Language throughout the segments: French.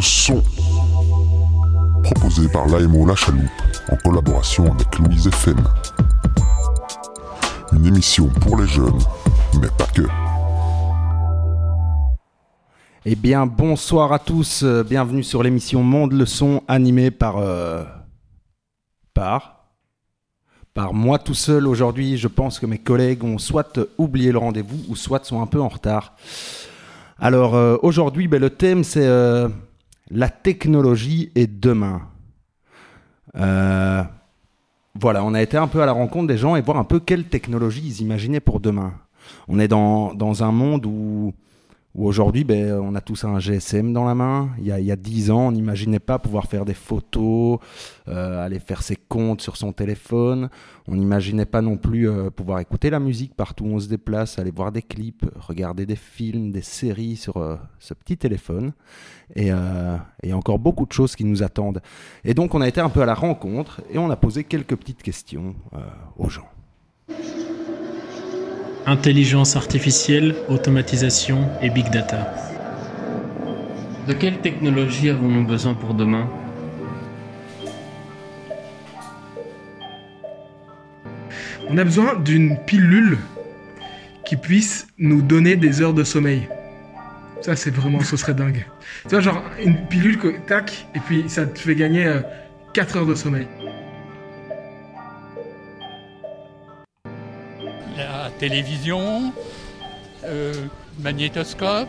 le son. Proposé par l'AMO La Chaloupe en collaboration avec Louise FM. Une émission pour les jeunes, mais pas que. Eh bien, bonsoir à tous. euh, Bienvenue sur l'émission Monde le son animée par. euh, par. Par moi tout seul aujourd'hui. Je pense que mes collègues ont soit oublié le rendez-vous ou soit sont un peu en retard. Alors euh, aujourd'hui, ben, le thème c'est euh, la technologie et demain. Euh, voilà, on a été un peu à la rencontre des gens et voir un peu quelle technologie ils imaginaient pour demain. On est dans, dans un monde où, où aujourd'hui, ben, on a tous un GSM dans la main. Il y a, il y a 10 ans, on n'imaginait pas pouvoir faire des photos, euh, aller faire ses comptes sur son téléphone. On n'imaginait pas non plus euh, pouvoir écouter la musique partout où on se déplace, aller voir des clips, regarder des films, des séries sur euh, ce petit téléphone. Et il y a encore beaucoup de choses qui nous attendent. Et donc, on a été un peu à la rencontre et on a posé quelques petites questions aux gens. Intelligence artificielle, automatisation et big data. De quelle technologie avons-nous besoin pour demain? On a besoin d'une pilule qui puisse nous donner des heures de sommeil. Ça, c'est vraiment, ce serait dingue. Tu vois, genre une pilule que tac, et puis ça te fait gagner 4 heures de sommeil. Télévision, euh, magnétoscope,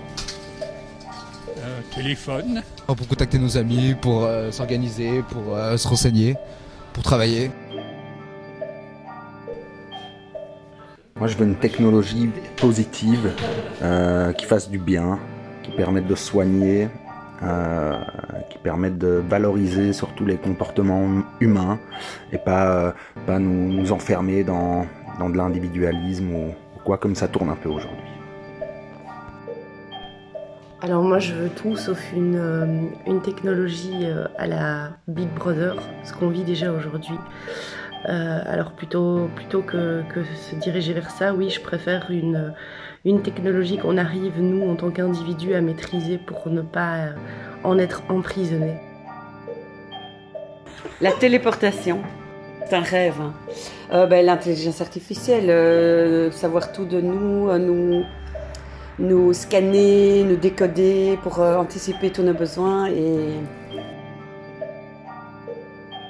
euh, téléphone. Pour contacter nos amis, pour euh, s'organiser, pour euh, se renseigner, pour travailler. Moi, je veux une technologie positive euh, qui fasse du bien, qui permette de soigner, euh, qui permette de valoriser surtout les comportements humains et pas, euh, pas nous, nous enfermer dans, dans de l'individualisme ou, ou quoi comme ça tourne un peu aujourd'hui. Alors moi je veux tout sauf une, euh, une technologie euh, à la Big Brother, ce qu'on vit déjà aujourd'hui. Euh, alors plutôt, plutôt que, que se diriger vers ça, oui, je préfère une, une technologie qu'on arrive, nous, en tant qu'individus, à maîtriser pour ne pas en être emprisonné. La téléportation, c'est un rêve. hein. Euh, ben, L'intelligence artificielle, euh, savoir tout de nous, euh, nous, nous scanner, nous décoder pour anticiper tous nos besoins et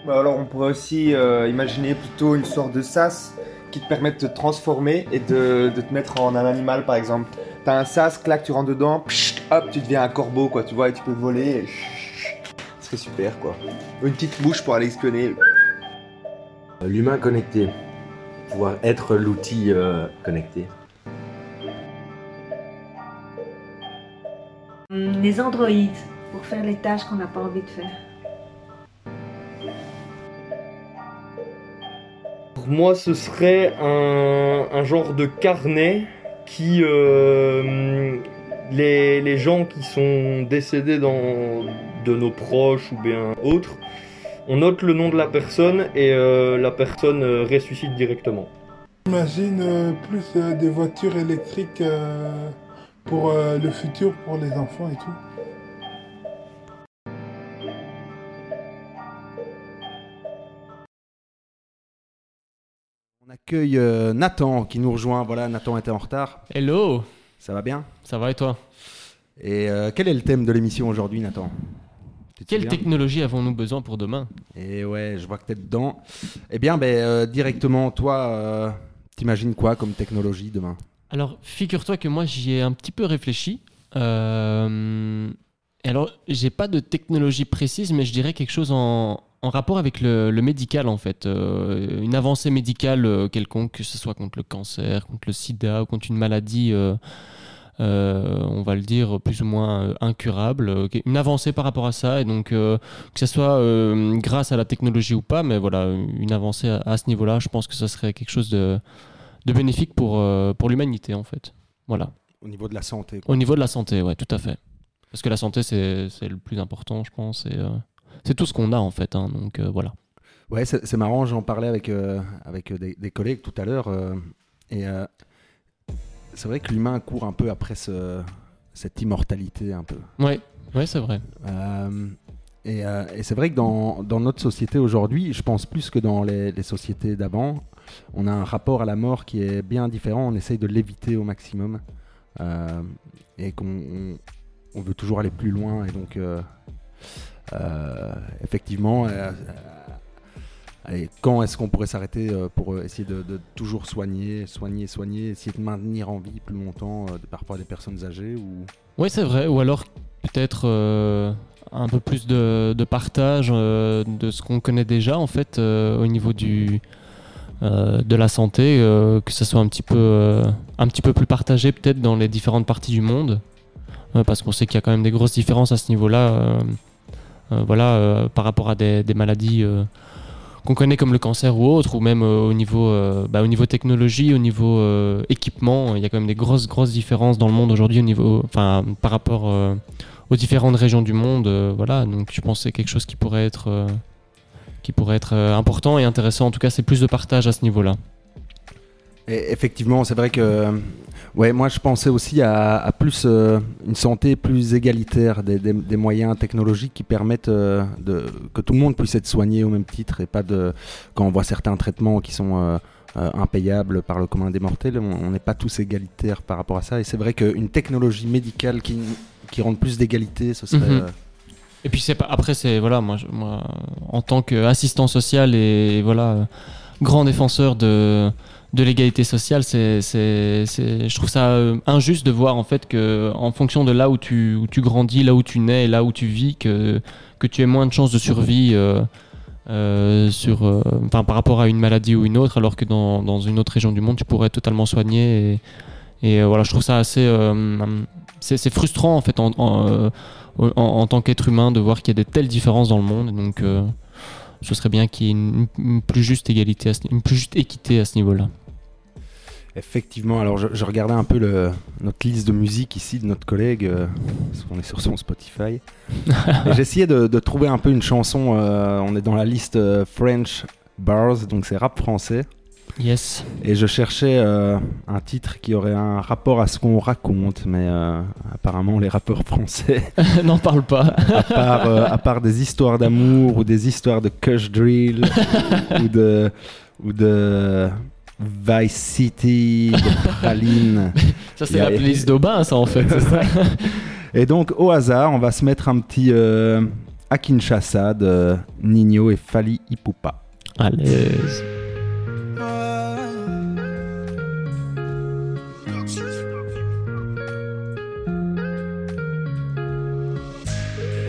Bah alors on pourrait aussi imaginer plutôt une sorte de sas qui te permet de te transformer et de, te mettre en un animal par exemple. T'as un sas, clac, tu rentres dedans, hop, tu deviens un corbeau quoi, tu vois, et tu peux voler. Et... Ce serait super quoi. Une petite mouche pour aller espionner. L'humain connecté. Pouvoir être l'outil euh, connecté. Les androïdes, pour faire les tâches qu'on n'a pas envie de faire. Pour moi, ce serait un, un genre de carnet qui. euh, les, les gens qui sont décédés dans, de nos proches ou bien autres, on note le nom de la personne et euh, la personne euh, ressuscite directement. J'imagine euh, plus euh, des voitures électriques euh, pour euh, le futur, pour les enfants et tout. On accueille euh, Nathan qui nous rejoint. Voilà, Nathan était en retard. Hello Ça va bien? Ça va et toi? Et euh, quel est le thème de l'émission aujourd'hui, Nathan? Tu te Quelle souviens technologie avons-nous besoin pour demain? Et ouais, je vois que t'es dedans. Eh bien, ben, euh, directement, toi, euh, t'imagines quoi comme technologie demain? Alors, figure-toi que moi, j'y ai un petit peu réfléchi. Euh, alors, j'ai pas de technologie précise, mais je dirais quelque chose en, en rapport avec le, le médical, en fait. Euh, une avancée médicale euh, quelconque, que ce soit contre le cancer, contre le sida ou contre une maladie, euh, euh, on va le dire, plus ou moins euh, incurable. euh, une avancée par rapport à ça, et donc euh, que ce soit euh, grâce à la technologie ou pas, mais voilà, une avancée à, à ce niveau-là, je pense que ça serait quelque chose de, de bénéfique pour, pour l'humanité, en fait. Voilà. Au niveau de la santé. quoi. Au niveau de la santé, ouais, tout à fait. Parce que la santé, c'est le plus important, je pense. Et, c'est tout ce qu'on a, en fait. hein, donc voilà. Ouais, c'est marrant, j'en parlais avec, avec des, des collègues tout à l'heure. et c'est vrai que l'humain court un peu après ce, cette immortalité un peu. Ouais, Ouais, c'est vrai. Euh, et, euh, et c'est vrai que dans, dans notre société aujourd'hui, je pense plus que dans les, les sociétés d'avant, on a un rapport à la mort qui est bien différent. On essaye de l'éviter au maximum. Euh, et qu'on on, on veut toujours aller plus loin. Et donc, effectivement, allez, quand est-ce qu'on pourrait s'arrêter euh, pour euh, essayer de, toujours soigner, soigner, soigner, essayer de maintenir en vie plus longtemps euh, parfois des personnes âgées ou... Oui, c'est vrai. Ou alors peut-être un peu plus de, partage de ce qu'on connaît déjà en fait au niveau du de la santé, que ça soit un petit peu un petit peu plus partagé peut-être dans les différentes parties du monde, parce qu'on sait qu'il y a quand même des grosses différences à ce niveau-là. voilà, par rapport à des, maladies qu'on connaît comme le cancer ou autre, ou même euh, au niveau euh, bah, au niveau technologie, au niveau euh, équipement, il y a quand même des grosses grosses différences dans le monde aujourd'hui au par rapport aux différentes régions du monde, voilà. Donc je pense c'est quelque chose qui pourrait être important et intéressant. En tout cas, c'est plus de partage à ce niveau-là. Et effectivement, c'est vrai que ouais, moi je pensais aussi à, à plus euh, une santé plus égalitaire, des, des- des moyens technologiques qui permettent euh, de, que tout le monde puisse être soigné au même titre et pas de quand on voit certains traitements qui sont euh, impayables par le commun des mortels, on n'est pas tous égalitaires par rapport à ça. Et c'est vrai qu'une technologie médicale qui, qui rende plus d'égalité, ce serait Mhm. Et puis c'est pas après c'est voilà moi, je- moi en tant qu'assistant social et, voilà grand défenseur de de l'égalité sociale c'est c'est c'est- je trouve ça euh, injuste de voir en fait que en fonction de là où tu où tu grandis là où tu nais là où tu vis que que tu aies moins de chances de survie euh, euh, sur par rapport à une maladie ou une autre alors que dans, dans une autre région du monde tu pourrais être totalement soigné et, et voilà je trouve ça assez c'est frustrant en fait en, en, en, tant qu'être humain de voir qu'il y a des telles différences dans le monde. Donc, ce serait bien qu'il y ait une, plus juste égalité, à une plus juste équité à ce niveau-là. Effectivement, alors je, je regardais un peu le, notre liste de musique ici de notre collègue, euh, parce qu'on est sur son Spotify. J'essayais de, de trouver un peu une chanson, euh, on est dans la liste euh, French Bars, donc c'est rap français. Yes. Et je cherchais un titre qui aurait un rapport à ce qu'on raconte, mais apparemment les rappeurs français N'en parle pas. à, part, à part des histoires d'amour ou des histoires de Cush Drill ou de ou de Vice City, de Praline. Ça, c'est la playlist d'Aubin, ça, en fait, ça Et donc, au hasard, on va se mettre un petit euh, à Kinshasa de Nino et Fali Ipupa. À l'aise.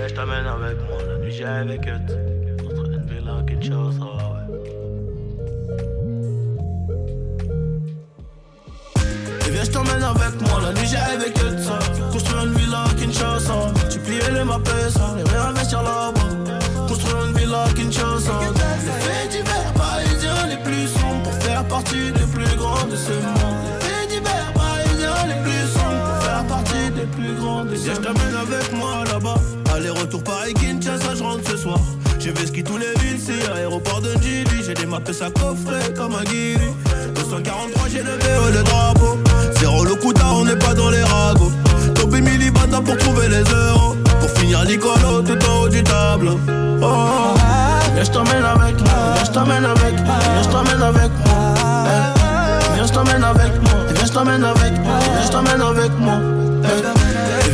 Je t'amène avec moi, la nuit j'ai avec eux. Entre villa à Kinshasa, t'emmène avec moi, la nuit j'ai avec eux. ça. Construire une villa à Kinshasa. Tu pliais les mappes, ça, les réinvestir là-bas. Construire une villa à Kinshasa. Les faits divers parisiens les plus sombres pour faire partie des plus grands de ce monde. Les faits divers parisiens les plus sombres pour faire partie des plus grands de ce monde. Je t'amène avec moi là-bas. Aller-retour Paris-Kinshasa, je rentre ce soir. J'ai vu ski tous les villes, c'est aéroport de Njili. J'ai des mappes à coffret comme un guiri. 243, j'ai le VO, le drapeau. Zéro le couta, on n'est pas dans les ragots. Top Emily Banda pour trouver les euros. Pour finir l'icolo tout en haut du tableau. Oh, oh. Viens, je t'emmène avec. Viens, je t'emmène avec. Viens, je t'emmène avec. Viens, je t'emmène avec moi. Viens, je t'emmène avec moi. Viens, je t'emmène avec moi.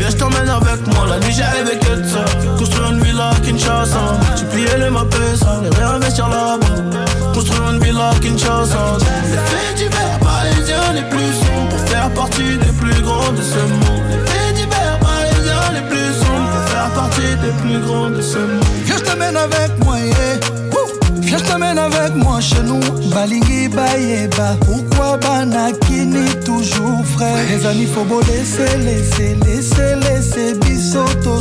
Je t'emmène avec moi. La nuit, j'ai avec eux ça. Construire une villa Kinshasa. Tu pliais les mappes, ça. Les réinvestir là-bas. Construire une villa Kinshasa. Les faits divers parisiens les plus sombres. Pour faire partie des plus grands de ce monde. Les faits divers parisiens les plus sombres. Pour faire partie des plus grands de ce monde. Je t'amène avec moi, yeah. Je t'amène avec moi chez nous. Balingi Bayeba. Pourquoi Banakini toujours frais? Les amis, faut beau laisser, laisser, laisser, laisser. Bisoto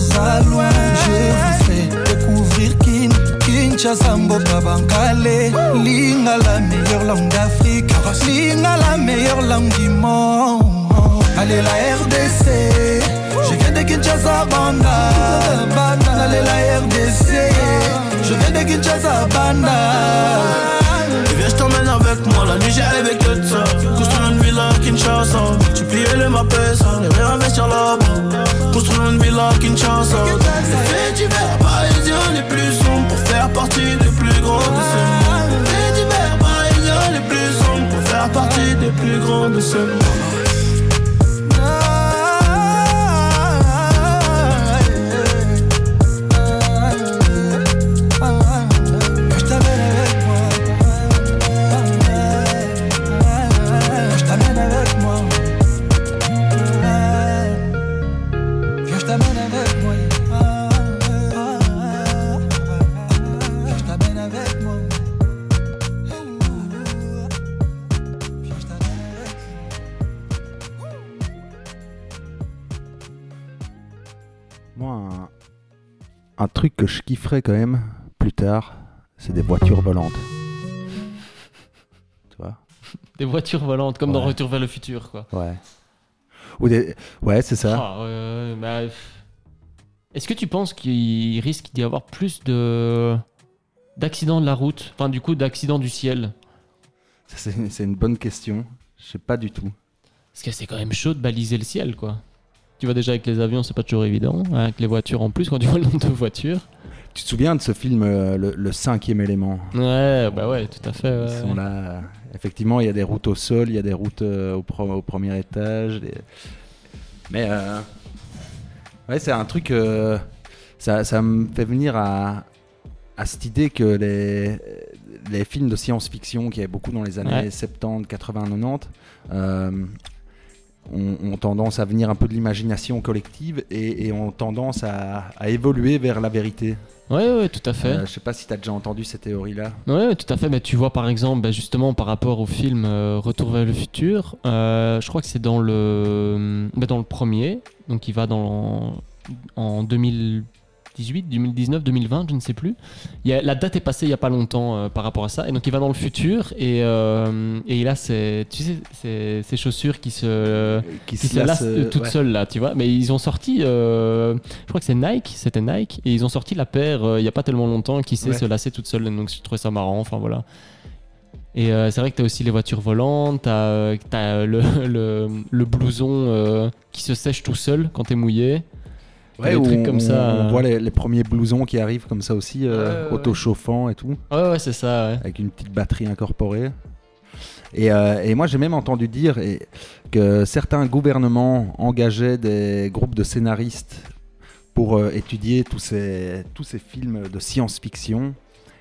loin. Je vous fais découvrir Kin. Kinshasa, Mboka Bankale. Linga la meilleure langue d'Afrique. Linga la meilleure langue du monde. Allez, la RDC. Je viens de Kinshasa, Banda. Banda. Allez, la RDC. Je viens de Kinshasa, Banda. Et viens, je t'emmène avec moi. La nuit, j'ai avec eux ça. Construire une villa à Kinshasa. Tu pliais le Mapesa, les réinvestir là-bas. Construire une villa à Kinshasa. Les faits divers parisiens les plus sombres pour faire partie des plus grands de ce monde. Les divers parisiens les plus sombres pour faire partie des plus grands de ce monde. Truc que je kifferais quand même plus tard, c'est des voitures volantes. Tu vois Des voitures volantes, comme dans. Retour vers le futur, quoi. Ouais. Ou des... Ouais, c'est ça. Ah, bah. Est-ce que tu penses qu'il risque d'y avoir plus de d'accidents de la route, enfin du coup d'accidents du ciel? C'est c'est une bonne question. Je sais pas du tout. Parce que c'est quand même chaud de baliser le ciel, quoi. Tu vois déjà avec les avions, c'est pas toujours évident. hein, Avec les voitures en plus, quand tu vois le nombre de voitures. Tu te souviens de ce film, euh, le, le cinquième élément? Ouais, bah ouais, tout à fait. Ils sont là. Effectivement, il y a des routes au sol, il y a des routes euh, au, pro- au premier étage. Mais euh, ouais, c'est un truc. euh, ça, ça me fait venir à, à cette idée que les, les films de science-fiction, qui y avait beaucoup dans les années Ouais. 70, 80, 90, euh, ont, ont tendance à venir un peu de l'imagination collective et, et ont tendance à, à évoluer vers la vérité. Ouais, ouais, tout à fait. Euh, je sais pas si tu as déjà entendu cette théorie-là. Ouais, tout à fait. Mais tu vois, par exemple, bah, justement, par rapport au film euh, Retour vers le futur, euh, je crois que c'est dans le, bah, dans le premier, donc il va dans en 2018, 2019, 2020, je ne sais plus. Il y a, la date est passée il y a pas longtemps euh, par rapport à ça, et donc il va dans le futur et, euh, et il a ses, tu sais, ses, ses chaussures qui se, Qui qui se se lassent, euh, toutes ouais. seules là, tu vois. Mais ils ont sorti, je crois que c'est Nike, c'était Nike, et ils ont sorti la paire il y a pas tellement longtemps qui sait Ouais. se lasser toute seule. Donc je trouvais ça marrant. Enfin voilà. Et euh, c'est vrai que tu as aussi les voitures volantes, tu as, le, le, le blouson euh, qui se sèche tout seul quand t'es mouillé. Ouais, des où trucs comme on, ça. on euh. voit les, les premiers blousons qui arrivent comme ça aussi, euh, auto-chauffants et tout. Ouais, ouais, c'est ça, ouais. Avec une petite batterie incorporée. Et, euh, et moi, j'ai même entendu dire et- que certains gouvernements engageaient des groupes de scénaristes pour euh, étudier tous ces, tous ces films de science-fiction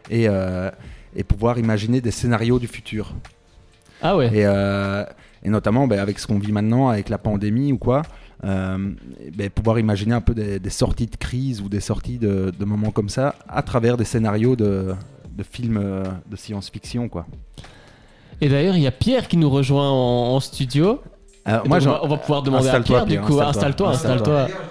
et, euh, et pouvoir imaginer des scénarios du futur. Ah ouais. Et, euh, et notamment ben, avec ce qu'on vit maintenant, avec la pandémie ou quoi, euh, ben, pouvoir imaginer un peu des, des sorties de crise ou des sorties de, de moments comme ça à travers des scénarios de, de films euh, de science-fiction. quoi. Et d'ailleurs, il y a Pierre qui nous rejoint en, en studio. Alors, Et moi, on, va, on va pouvoir demander à Installe-toi, Pierre, du Pierre, coup. installe-toi. Installe-toi, installe-toi.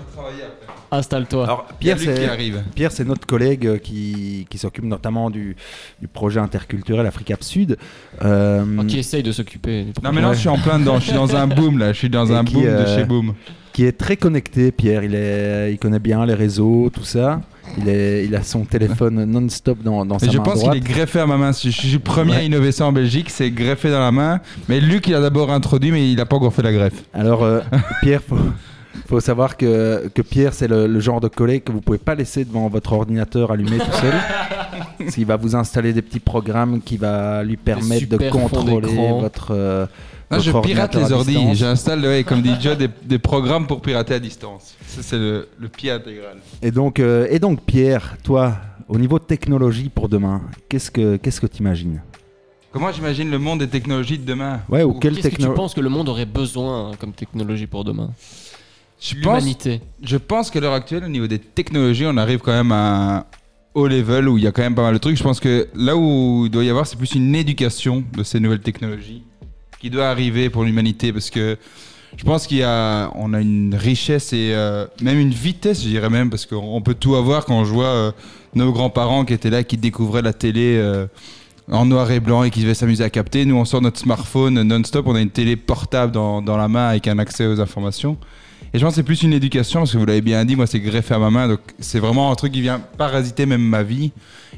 Installe-toi. Alors, Pierre, c'est qui arrive. Pierre, c'est notre collègue euh, qui, qui s'occupe notamment du, du projet interculturel Africa Sud. Euh, qui essaye de s'occuper. du Non, mais non, je suis en plein dedans. Je suis dans un boom là. Je suis dans et un qui, boom de euh, chez Boom. Qui est très connecté, Pierre. Il, est, il connaît bien les réseaux, tout ça. Il, est, il a son téléphone non-stop dans, dans Et sa je main pense qu'il est greffé à ma main. Je suis le premier à innover ça en Belgique. C'est greffé dans la main. Mais Luc, il a d'abord introduit, mais il a pas encore fait la greffe. Alors, euh, Pierre, faut, faut savoir que, que Pierre, c'est le, le genre de collègue que vous pouvez pas laisser devant votre ordinateur allumé tout seul. Parce qu'il va vous installer des petits programmes qui va lui permettre de contrôler votre. euh, Non, je votre pirate ordinateur les ordi. J'installe, ouais, comme dit Joe, des, des programmes pour pirater à distance. Ça, c'est le, le pied intégral. Et donc, euh, et donc, Pierre, toi, au niveau technologie pour demain, qu'est-ce que qu'est-ce que tu imagines Comment j'imagine le monde des technologies de demain? Ouais, ou quelle Qu'est-ce que tu penses que le monde aurait besoin comme technologie pour demain? Je L'humanité. je pense qu'à l'heure actuelle, au niveau des technologies, on arrive quand même à un haut level où il y a quand même pas mal de trucs. Je pense que là où il doit y avoir, c'est plus une éducation de ces nouvelles technologies qui doit arriver pour l'humanité parce que je pense qu'il y a, on a une richesse et euh, même une vitesse, je dirais même, parce qu'on peut tout avoir quand je vois euh, nos grands-parents qui étaient là, qui découvraient la télé euh, en noir et blanc et qui devaient s'amuser à capter. Nous, on sort notre smartphone non-stop, on a une télé portable dans, dans la main avec un accès aux informations. Et je pense que c'est plus une éducation, parce que vous l'avez bien dit, moi c'est greffé à ma main, donc c'est vraiment un truc qui vient parasiter même ma vie.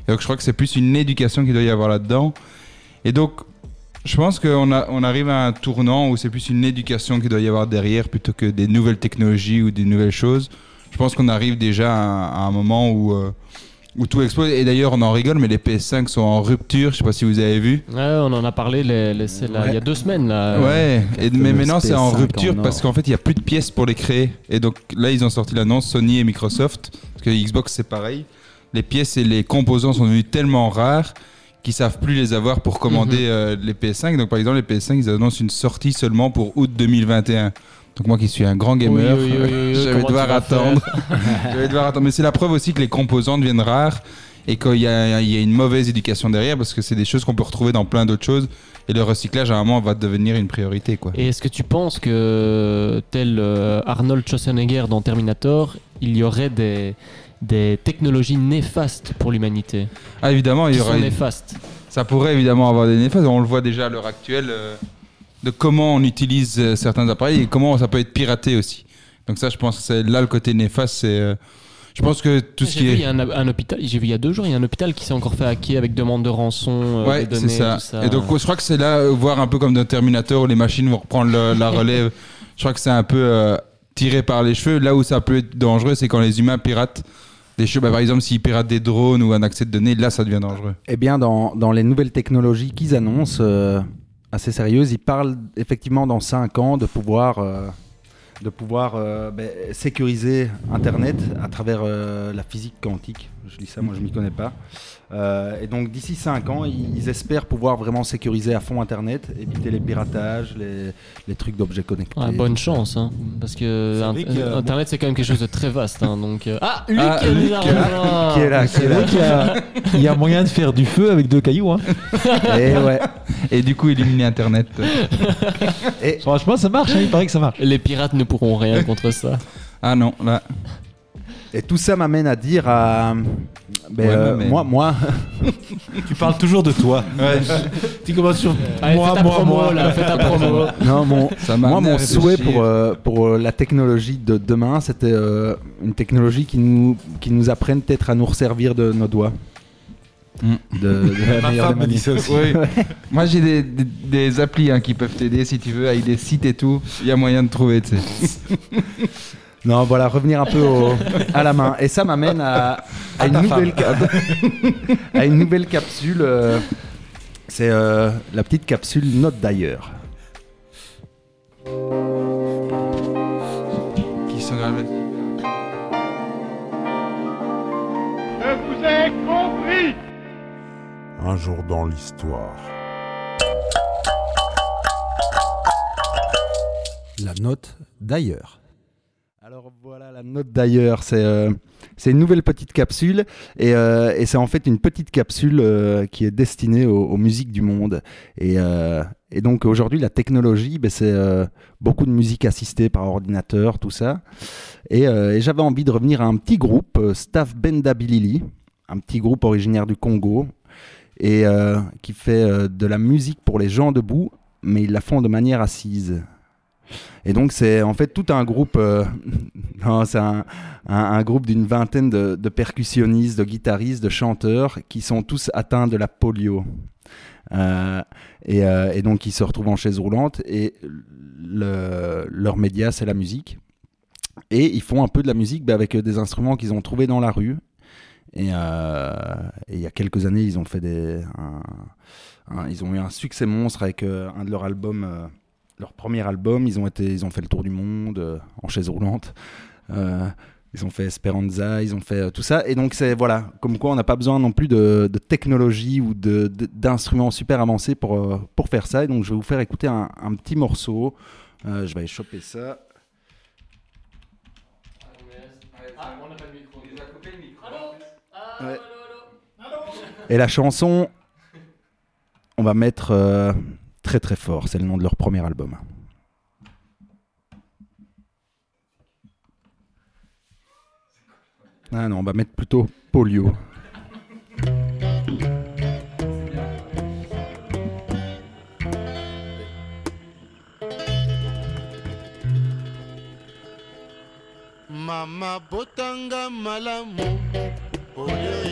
Et donc je crois que c'est plus une éducation qu'il doit y avoir là-dedans. Et donc, Je pense qu'on on arrive à un tournant où c'est plus une éducation qu'il doit y avoir derrière plutôt que des nouvelles technologies ou des nouvelles choses. Je pense qu'on arrive déjà à, à un moment où, euh, où tout explose. Et d'ailleurs, on en rigole, mais les PS5 sont en rupture. Je sais pas si vous avez vu. Ouais, on en a parlé les- les- c'est là, il y a deux semaines. Là, Ouais, et, mais maintenant c'est en PS5 rupture en parce qu'en fait il n'y a plus de pièces pour les créer. Et donc là ils ont sorti l'annonce, Sony et Microsoft, parce que Xbox c'est pareil. Les pièces et les composants sont devenus tellement rares qu'ils savent plus les avoir pour commander Mhm. euh, les PS5. Donc par exemple les PS5 ils annoncent une sortie seulement pour août 2021. Donc moi qui suis un grand gamer, Oui, oui, oui, oui, oui, je vais devoir attendre. faire je vais devoir attendre. Mais c'est la preuve aussi que les composants deviennent rares et qu'il y, a il y a une mauvaise éducation derrière parce que c'est des choses qu'on peut retrouver dans plein d'autres choses et le recyclage à un moment va devenir une priorité quoi. Et est-ce que tu penses que, tel euh, Arnold Schwarzenegger dans Terminator, il y aurait des, des technologies néfastes pour l'humanité? Ah évidemment, il y Qui aura sont une- néfastes. Ça pourrait évidemment avoir des néfastes. On le voit déjà à l'heure actuelle euh, de comment on utilise euh, certains appareils et comment ça peut être piraté aussi. Donc ça, je pense que c'est là le côté néfaste. C'est, euh, je pense que tout ce qui vu, est il y a un, un hôpital, j'ai vu il y a deux jours, il y a un hôpital qui s'est encore fait hacker avec demande de rançon, euh, Ouais, des c'est ça. tout ça. Et donc, je crois que c'est là, voir un peu comme dans Terminator où les machines vont reprendre le- la relève. je crois que c'est un peu euh, tiré par les cheveux. Là où ça peut être dangereux, c'est quand les humains piratent des choses. Bah, par exemple, s'ils piratent des drones ou un accès de données, là, ça devient dangereux. Eh bien, dans, dans les nouvelles technologies qu'ils annoncent, euh, assez sérieuses, ils parlent effectivement dans 5 ans de pouvoir, euh, de pouvoir euh, ben, sécuriser Internet à travers euh, la physique quantique. Je dis ça, moi je m'y connais pas. Euh, et donc d'ici 5 ans, ils, ils espèrent pouvoir vraiment sécuriser à fond Internet, éviter les piratages, les, les trucs d'objets connectés. Ouais, bonne chance, hein, parce que euh, Internet c'est quand même quelque chose de très vaste. hein, donc, euh, Ah, Luc, Ah, qui est Luc, là, qui est là, voilà. qui est là, C'est qui est là. vrai qu'il y a, il y a moyen de faire du feu avec deux cailloux. Hein. Et ouais. Et du coup, éliminer Internet. Et Franchement, ça marche, hein, il paraît que ça marche. Les pirates ne pourront rien contre ça. Ah non, là. Et tout ça m'amène à dire à. ben, Ouais, euh, mais- moi, moi. Tu parles toujours de toi. Ouais. tu commences sur Allez, moi, moi, promo, moi. là, fais ta promo. Non, mon, Ça m'a moi, mon souhait pour, euh, pour euh, la technologie de demain, c'était euh, une technologie qui nous, qui nous apprenne peut-être à nous resservir de nos doigts. Mm. De, de la Ma meilleure femme des me dit ça aussi. Oui. Moi, j'ai des, des, des applis hein, qui peuvent t'aider si tu veux, avec des sites et tout. Il y a moyen de trouver, tu sais. Non, voilà, revenir un peu au- à la main. Et ça m'amène à, à une nouvelle cap- à une nouvelle capsule. euh, c'est euh, la petite capsule Note d'ailleurs. Qui sont gravés. Un jour dans l'histoire. La note d'ailleurs. Alors voilà la note d'ailleurs, c'est euh, une nouvelle petite capsule et, euh, et c'est en fait une petite capsule euh, qui est destinée aux, musiques du monde. Et, donc aujourd'hui la technologie, ben, c'est beaucoup de musique assistée par ordinateur, tout ça. Et, et j'avais envie de revenir à un petit groupe, Staff Bendabilili, un petit groupe originaire du Congo et qui fait de la musique pour les gens debout, mais ils la font de manière assise. Et donc c'est en fait tout un groupe, euh, c'est un, groupe d'une vingtaine de, percussionnistes, de guitaristes, de chanteurs qui sont tous atteints de la polio. Euh, et, euh, et donc ils se retrouvent en chaise roulante et le- leur média c'est la musique. Et ils font un peu de la musique bah, avec des instruments qu'ils ont trouvés dans la rue. Et, euh, il y a quelques années, ils ont fait des, ils ont eu un succès monstre avec euh, un de leurs albums, euh, leur premier album. Ils ont été, ils ont fait le tour du monde euh, en chaise roulante. Euh, ils ont fait Esperanza, ils ont fait euh, tout ça. Et donc c'est voilà, comme quoi on n'a pas besoin non plus de, de technologie ou d'instruments super avancés pour pour faire ça. Et donc je vais vous faire écouter un, un petit morceau. Je vais aller choper ça. Ouais. Et la chanson, on va mettre très très fort. C'est le nom de leur premier album. Ah non, on va mettre plutôt Polio. oyo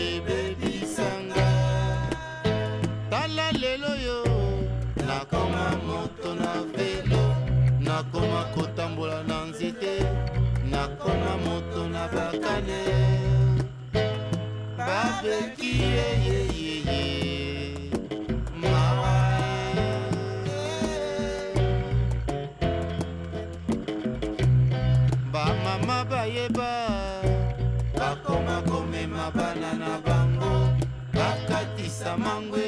mpona moto na bakane. Babeki yeyeyeye mawa bamama bayeba bakoma komema bana na bango. Bakatisa mangwe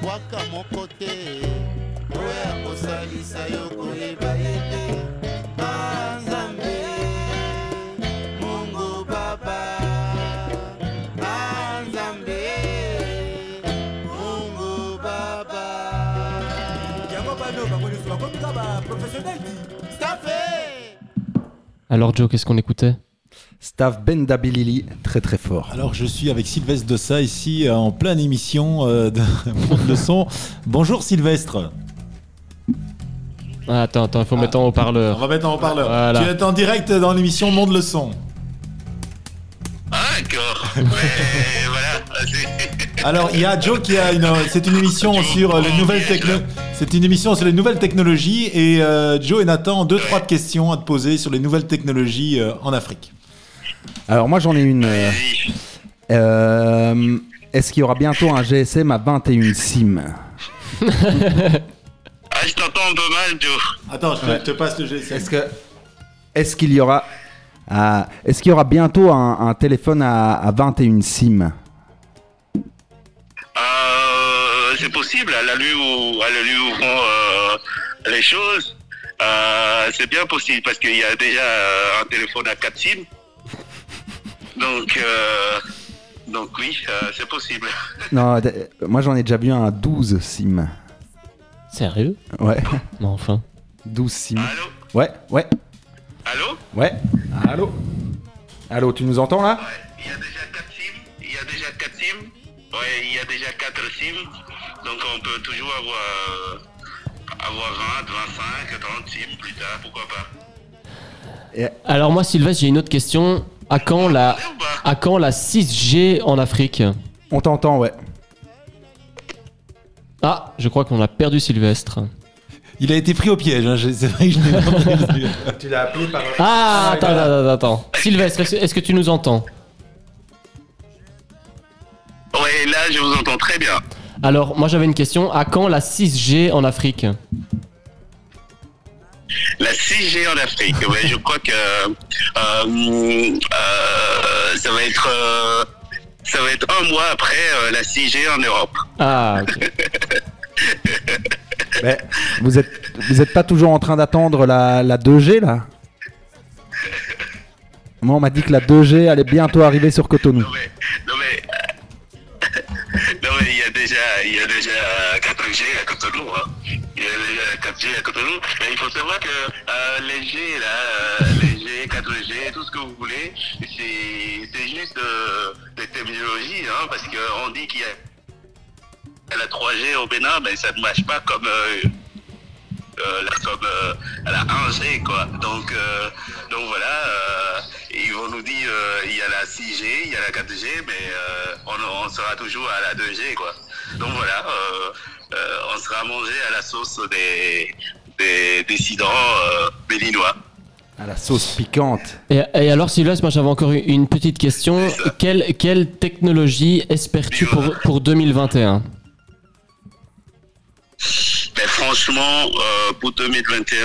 kobwaka moko te oyo akosalisa yo koyeba ye te banzambe mungu baba. Banzambe mungu baba. Yango bano bango nyonso bakomika baprofessionnel ti stafe Alors Joe, qu'est-ce qu'on écoutait? Staff Bendabilili, très très fort. Alors je suis avec Sylvestre Dossa ici euh, en pleine émission euh, de Monde de son. Bonjour Sylvestre. Ah, Attends, attends, il faut mettre en haut-parleur. On va mettre en haut-parleur. Voilà. Tu es en direct dans l'émission Monde le son. D'accord. Alors il y a Joe qui a une c'est une émission sur euh, les nouvelles techno c'est une émission sur les nouvelles technologies et euh, Joe et Nathan ont deux trois questions à te poser sur les nouvelles technologies euh, en Afrique. Alors moi j'en ai une. euh, euh, Est-ce qu'il y aura bientôt un GSM à 21 SIM Ah, je t'entends un peu mal, Joe. Attends, je te, je te passe le GSM. Est-ce que est-ce qu'il y aura ah, est-ce qu'il y aura bientôt un, un téléphone à, à 21 SIM Euh, c'est possible, à la lui où, à la où vont euh, les choses. Euh, c'est bien possible parce qu'il y a déjà euh, un téléphone à 4 SIM. Donc, euh, donc oui, euh, c'est possible. Non, moi j'en ai déjà vu un à 12 SIM. Sérieux? Ouais. Non, enfin. 12 SIM. Ouais, ouais. Allô? Ouais. Allô? Allô, tu nous entends là? Il y a déjà 4 SIM. Il y a déjà 4 SIM. Ouais, il y a déjà 4 SIM. Donc on peut toujours avoir, euh, avoir 20, 25, 30 SIM plus tard, pourquoi pas. Alors moi, Sylvestre, j'ai une autre question. À quand la, à quand la 6G en Afrique On t'entend, ouais. Ah, je crois qu'on a perdu Sylvestre. Il a été pris au piège, hein, c'est vrai que je l'ai pas prévenu. Tu l'as appelé par. Ah, attends, attends, attends, attends. Sylvestre, est-ce est-ce que tu nous entends Ouais, là je vous entends très bien. Alors, moi j'avais une question. À quand la 6G en Afrique La 6G en Afrique, ouais, je crois que euh, euh, ça va être euh, ça va être un mois après euh, la 6G en Europe. Ah. Mais vous êtes vous êtes pas toujours en train d'attendre la, la 2G là? Moi on m'a dit que la 2G allait bientôt arriver sur Cotonou. Non mais non mais il y a déjà il y a déjà 4G à Cotonou. Hein. Il y a déjà 4G à Cotonou. Mais il faut savoir que euh, les G là, euh, les G, 4G, tout ce que vous voulez, c'est juste euh, des terminologies, hein, parce qu'on dit qu'il y a la 3G au Bénin, mais ça ne marche pas comme euh, euh, la, comme euh, à la 1G quoi. Donc euh, donc voilà, euh, ils vont nous dire euh, il y a la 6G, il y a la 4G, mais euh, on, on sera toujours à la 2G quoi. Donc voilà, euh, euh, on sera mangé à la sauce des des dissidents euh, béninois. À la sauce piquante. Et, et alors, Sylvestre, moi j'avais encore une petite question. Quelle, quelle technologie espères-tu pour, pour 2021 Mais franchement, euh, pour 2021,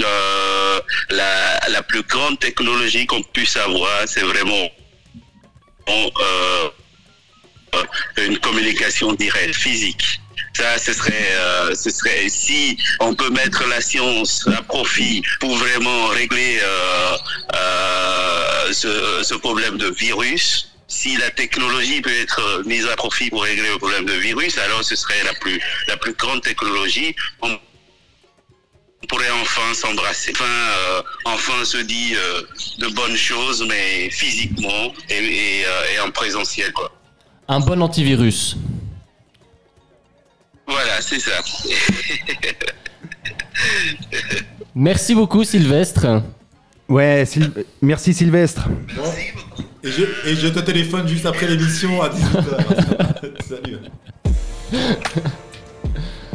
euh, la, la plus grande technologie qu'on puisse avoir, c'est vraiment euh, euh, une communication directe, physique. Ça, ce serait, euh, ce serait si on peut mettre la science à profit pour vraiment régler euh, euh, ce, ce problème de virus. Si la technologie peut être mise à profit pour régler le problème de virus, alors ce serait la plus, la plus grande technologie. On pourrait enfin s'embrasser, enfin, euh, enfin se dire euh, de bonnes choses, mais physiquement et, et, euh, et en présentiel, quoi. Un bon antivirus. Voilà, c'est ça. Merci beaucoup, Sylvestre. Ouais, Syl- merci Sylvestre. Et je, et je te téléphone juste après l'émission à 18h. Salut.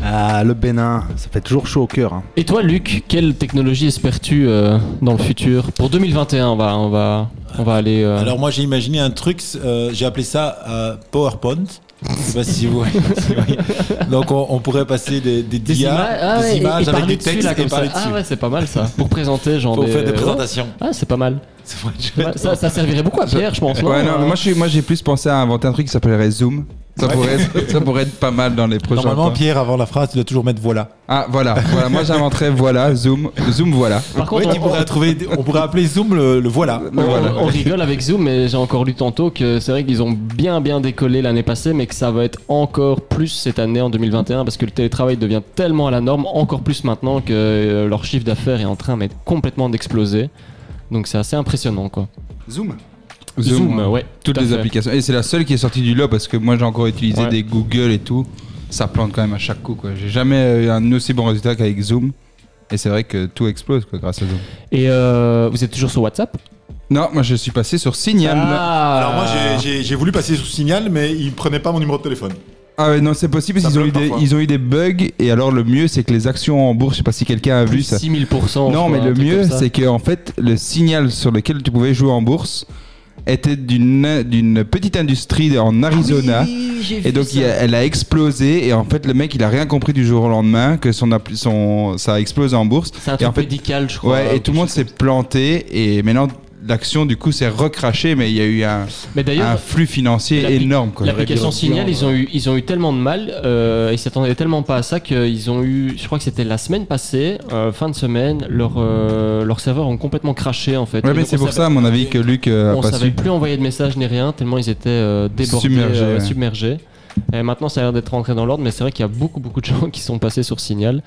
Ah, le Bénin, ça fait toujours chaud au cœur. hein. Et toi, Luc, quelle technologie espères-tu euh, dans le futur? Pour 2021, on va, on va, on va aller. euh, Alors moi j'ai imaginé un truc, euh, j'ai appelé ça euh, PowerPoint. Je sais pas si vous. Donc on, on pourrait passer des, des, des dias, images, ah des ouais, et- images et avec des dessus, textes là, et comme ça. parler dessus. Ah ouais, c'est pas mal ça. Pour présenter, genre. Pour des- faire des ouais. présentations. Ah, c'est pas mal. Ouais, ça, ça servirait beaucoup à Pierre, je pense. Ouais, non, Euh, mais moi, je suis- moi j'ai plus pensé à inventer un truc qui s'appellerait Zoom. Ça, Ouais. pourrait être, ça pourrait être pas mal dans les prochains Normalement temps. Pierre avant la phrase tu dois toujours mettre voilà. Ah voilà, voilà. moi j'inventerais voilà, Zoom, Zoom voilà. Par contre, on- pourrais trouver, on pourrait appeler Zoom le, le voilà. On, on rigole avec Zoom, mais j'ai encore lu tantôt que c'est vrai qu'ils ont bien bien décollé l'année passée, mais que ça va être encore plus cette année en 2021 parce que le télétravail devient tellement à la norme, encore plus maintenant que euh, leur chiffre d'affaires est en train mais complètement d'exploser. Donc c'est assez impressionnant quoi. Zoom? Zoom, ouais, Toutes tout à les fait. applications. Et c'est la seule qui est sortie du lot parce que moi j'ai encore utilisé Ouais. des Google et tout. Ça plante quand même à chaque coup. quoi. J'ai jamais eu un aussi bon résultat qu'avec Zoom. Et c'est vrai que tout explose quoi, grâce à Zoom. Et euh, vous êtes toujours sur WhatsApp? Non, moi je suis passé sur Signal. Ah. Alors moi j'ai- j'ai j'ai voulu passer sous signal mais il prenait pas mon numéro de téléphone. Ah ouais, non, c'est possible parce qu'ils ont, eu des- ils ont eu des bugs. Et alors, le mieux, c'est que les actions en bourse, je sais pas si quelqu'un a vu ça. 6000%. Non, mais le mieux, c'est que en fait, le signal sur lequel tu pouvais jouer en bourse était d'une d'une petite industrie en Arizona. et donc, il a- elle a explosé. Et en fait, le mec, il a rien compris du jour au lendemain que son, appli- son ça a explosé en bourse. C'est un et truc en fait, médical, je crois. Ouais, et tout le monde s'est planté. Et maintenant, l'action, du coup, s'est recrachée. Mais il y a eu un, Mais d'ailleurs, un flux financier énorme. L'application Signal, ils ont eu, ils ont eu tellement de mal, euh, ils s'attendaient tellement pas à ça qu'ils ont eu, je crois que c'était la semaine passée, euh, fin de semaine, leur, euh, leurs serveurs ont complètement craché en fait. Ouais, mais c'est pour savait- ça, à mon avis, que Luc euh, a on savait plus envoyer de messages ni rien, tellement ils étaient euh, débordés, Submergés, euh, ouais. Et maintenant, ça a l'air d'être rentré dans l'ordre, mais c'est vrai qu'il y a beaucoup, beaucoup de gens qui sont passés sur Signal.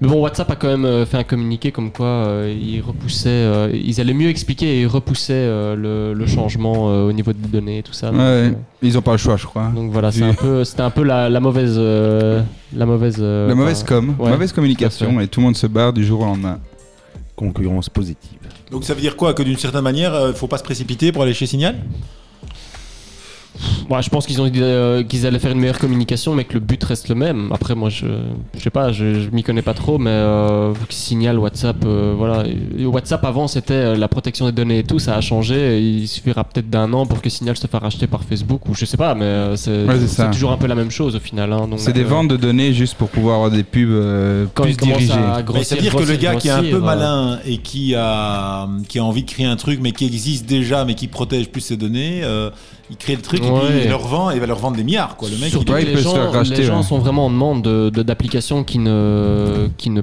Mais bon, WhatsApp a quand même euh, fait un communiqué comme quoi euh, ils repoussaient, euh, ils allaient mieux expliquer et ils repoussaient euh, le, le changement euh, au niveau des données et tout ça. Donc, Ouais, euh, ils ont pas le choix, je crois. donc voilà, c'est Vu- un peu, c'était un peu la, la mauvaise, euh, la mauvaise, euh, La mauvaise com, ouais, mauvaise communication, et tout le monde se barre du jour au lendemain. Concurrence positive. Donc ça veut dire quoi Que d'une certaine manière il faut pas se précipiter pour aller chez Signal? Je pense qu'ils ont dit euh, qu'ils allaient faire une meilleure communication, mais que le but reste le même. Après, moi, je, je sais pas, je, je m'y connais pas trop, mais euh, Signal, WhatsApp, euh, voilà. WhatsApp avant, c'était euh, la protection des données et tout, ça a changé. Il suffira peut-être d'un an pour que Signal se fasse racheter par Facebook ou je sais pas, mais c'est Ouais, toujours un peu la même chose au final. hein, C'est des euh, ventes de données juste pour pouvoir avoir des pubs euh, Quand plus dirigées. à Mais grossir, c'est à dire que le grossir, gars qui est un peu euh, malin et qui a, qui a envie de créer un truc mais qui existe déjà mais qui protège plus ses données, euh, il crée le truc et puis Ouais. il le revend et il va leur vendre des milliards quoi. Le mec Surtout il que les gens, les gens sont vraiment en demande de- de- d'applications qui ne, qui ne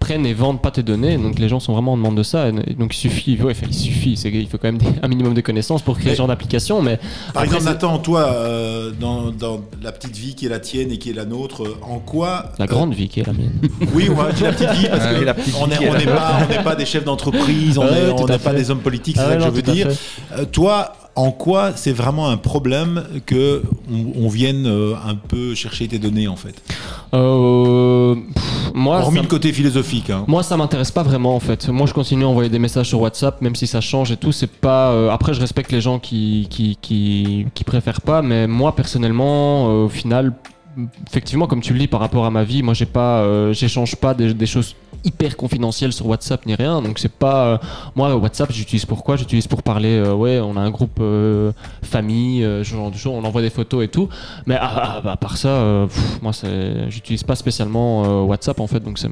prennent et vendent pas tes données. Donc les gens sont vraiment en demande de ça. Et donc il suffit, ouais, il suffit, c'est qu'il faut quand même des- un minimum de connaissances pour créer Mais- ce genre d'application. Mais Par après, exemple, Nathan, toi, euh, dans, dans la petite vie qui est la tienne et qui est la nôtre, euh, en quoi la grande vie qui est la mienne. Oui, ouais, je dis la petite vie parce Ouais, que la on n'est est on là. n'est pas, on n'est pas des chefs d'entreprise, on Ouais, n'est pas fait. des hommes politiques, c'est Ah ça ouais, que je veux dire. Euh, toi, en quoi c'est vraiment un problème que on, on vienne euh, un peu chercher tes données en fait? Euh, pff, moi, Hormis ça- le côté philosophique. Hein. Moi, ça m'intéresse pas vraiment en fait. Moi, je continue à envoyer des messages sur WhatsApp, même si ça change et tout. C'est pas. euh, Après, je respecte les gens qui qui, qui qui préfèrent pas, mais moi personnellement, au final, effectivement, comme tu le dis par rapport à ma vie, moi, j'ai pas, euh, j'échange pas des, des choses hyper confidentiel sur WhatsApp ni rien. Donc c'est pas euh, moi WhatsApp j'utilise pour quoi? J'utilise pour parler. euh, ouais, on a un groupe famille, genre choses. On envoie des photos et tout. Mais à, à- à part ça, pff, moi j'utilise pas spécialement WhatsApp en fait. Donc ça,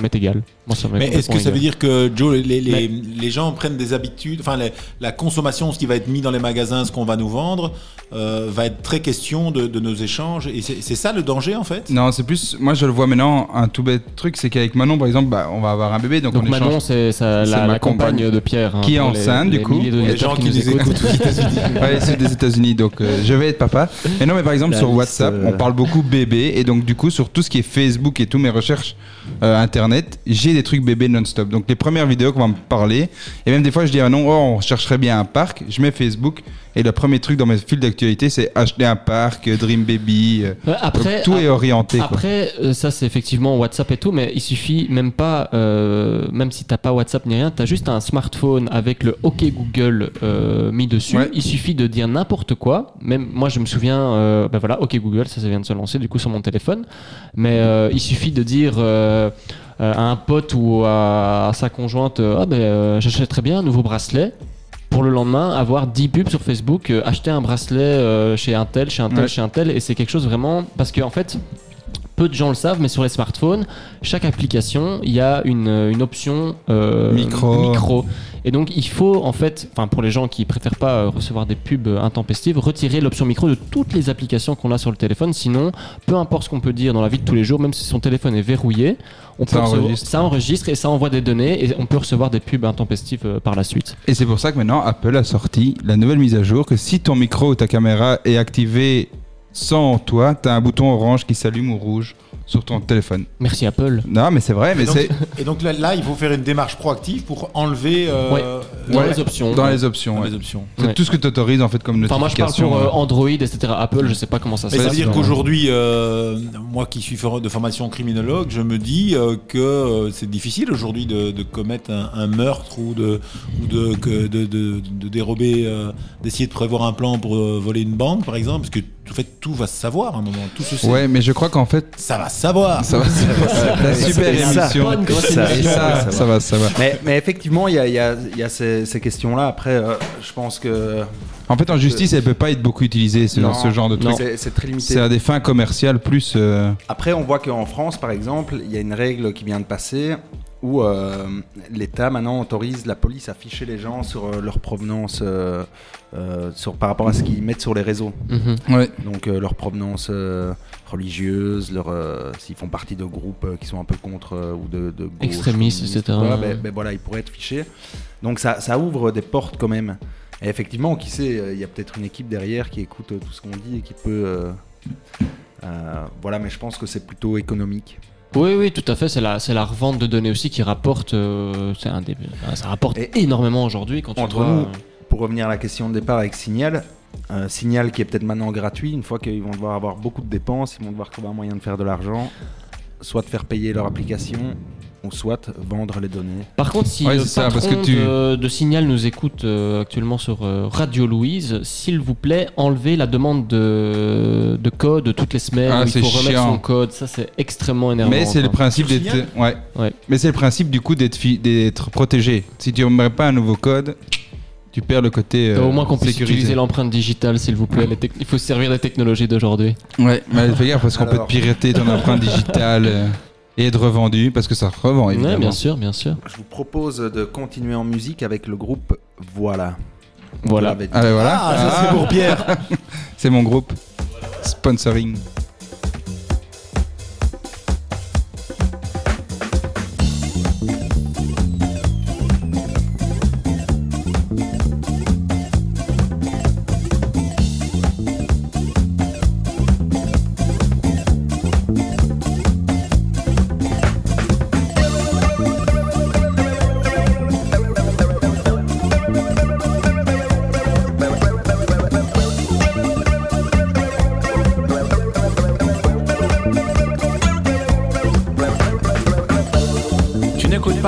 m'est égal. Moi ça Mais est-ce que ça veut dire que Joe, les, les, Mais- les gens prennent des habitudes, enfin la consommation, ce qui va être mis dans les magasins, ce qu'on va nous vendre, va être très question de, de nos échanges. Et c'est c'est ça le danger en fait? Non, c'est plus. Moi, je le vois maintenant. Un tout bête truc, c'est qu'avec Manon, par exemple, bah, on va avoir un bébé. Donc, Donc on Manon, c'est la- compagne de Pierre, hein, qui est les- enceinte, les du coup. d'auditeurs Les gens qui qui nous nous écoutent. écoutent aux États-Unis. ouais, c'est des États-Unis. Donc, euh, je vais être papa. Mais non, mais par exemple, La sur liste, WhatsApp, euh, on parle beaucoup bébé. Et donc, du coup, sur tout ce qui est Facebook et tous mes recherches euh, Internet, j'ai des trucs bébés non-stop. Donc, les premières vidéos qu'on va me parler. Et même des fois, je dis, ah non, oh, on chercherait bien un parc. Je mets Facebook. Et le premier truc dans mes fils d'actualité, c'est acheter un parc, euh, Dream Baby. euh, Ouais, après, donc tout est orienté. Après, euh, ça c'est effectivement WhatsApp et tout, mais il suffit même pas, euh, même si t'as pas WhatsApp ni rien, t'as juste un smartphone avec le OK Google euh, mis dessus. Il suffit de dire n'importe quoi. Même moi, je me souviens, euh, ben voilà, OK Google, ça, ça vient de se lancer du coup sur mon téléphone. Mais euh, il suffit de dire. euh, euh, à un pote ou à, à sa conjointe, euh, ah ben euh, j'achèterais bien un nouveau bracelet pour le lendemain avoir 10 pubs sur Facebook, euh, acheter un bracelet euh, chez un tel, chez un tel, Ouais. chez un tel, et c'est quelque chose vraiment parce que en fait. Peu de gens le savent, mais sur les smartphones, chaque application, il y a une, une option euh, Micro. Et donc, il faut, en fait, enfin, pour les gens qui préfèrent pas euh, recevoir des pubs euh, intempestives, retirer l'option micro de toutes les applications qu'on a sur le téléphone. Sinon, peu importe ce qu'on peut dire dans la vie de tous les jours, même si son téléphone est verrouillé, on Ça peut recevoir- enregistre. ça enregistre et ça envoie des données et on peut recevoir des pubs intempestives euh, par la suite. Et c'est pour ça que maintenant Apple a sorti la nouvelle mise à jour que si ton micro ou ta caméra est activé sans toi, tu as un bouton orange qui s'allume ou rouge sur ton téléphone. Merci Apple. Non, mais c'est vrai, mais et, donc, c'est et donc là, là, il faut faire une démarche proactive pour enlever. euh, Ouais. Dans ouais, les options. dans les options. Dans ouais. les options. C'est Ouais. tout ce que tu autorises en fait comme Enfin, moi je parle notification. pour euh. Android, etc. Apple, je sais pas comment ça se Mais ça fait. veut dire sinon- qu'aujourd'hui, euh, moi qui suis de formation criminologue, je me dis euh, que c'est difficile aujourd'hui de, de commettre un, un meurtre ou de, ou de, que- de, de- de dérober, euh, d'essayer de prévoir un plan pour euh, voler une banque par exemple, parce que en fait, tout va se savoir à un moment, tout se sait. Ouais, mais je crois qu'en fait. Ça va se savoir. Ça va se savoir. La super ça. émission. Ça, ça, ça va, ça va. Mais, mais effectivement, il y a, il y a- il y a ces, ces questions-là. Après, euh, je pense que. En fait, en justice, elle peut pas être beaucoup utilisée ce, Non, ce genre de truc. C'est- très limité. C'est à des fins commerciales plus. euh, Après, on voit qu'en France, par exemple, il y a une règle qui vient de passer où euh, l'État maintenant autorise la police à ficher les gens sur euh, leur provenance euh, euh, sur, par rapport à ce qu'ils mettent sur les réseaux. Mhm. Ouais. Donc euh, leur provenance religieuse, leur, euh, s'ils font partie de groupes euh, qui sont un peu contre euh, ou de, de gauche, Extrémistes, etc. Voilà, ben, ben voilà, ils pourraient être fichés. Donc ça, ça ouvre des portes quand même. Et effectivement, qui sait, il y a peut-être une équipe derrière qui écoute tout ce qu'on dit et qui peut. voilà, mais je pense que c'est plutôt économique. Oui, oui, tout à fait. C'est la, c'est la revente de données aussi qui rapporte. euh, c'est un des, ça rapporte énormément aujourd'hui quand Entre nous, euh, pour revenir à la question de départ avec Signal, euh, Signal qui est peut-être maintenant gratuit, une fois qu'ils vont devoir avoir beaucoup de dépenses, ils vont devoir trouver un moyen de faire de l'argent, soit de faire payer leur application, ou soit vendre les données. Par contre, si Ouais, le c'est ça, patron parce que tu- de, de Signal nous écoute euh, actuellement sur euh, Radio Louise, s'il vous plaît, enlevez la demande de, de code toutes les semaines Ah, où il remettre son code. Ça, c'est extrêmement énervant. Mais c'est le quoi. principe d'être. Ouais. Mais c'est le principe du coup d'être fi- protégé. Si tu ne mets pas un nouveau code, tu perds le côté. Euh, Au moins qu'on puisse sécurisé. utiliser l'empreinte digitale, s'il vous plaît. Les Il faut se servir des technologies d'aujourd'hui. Ouais, mais fais gaffe parce qu'on peut Alors. te pirater ton empreinte digitale euh, et être revendu parce que ça revend évidemment. Ouais, bien sûr, bien sûr. Je vous propose de continuer en musique avec le groupe Voilà. Voilà. Ah ben voilà. Ah, ça, c'est pour Pierre. c'est mon groupe. Sponsoring.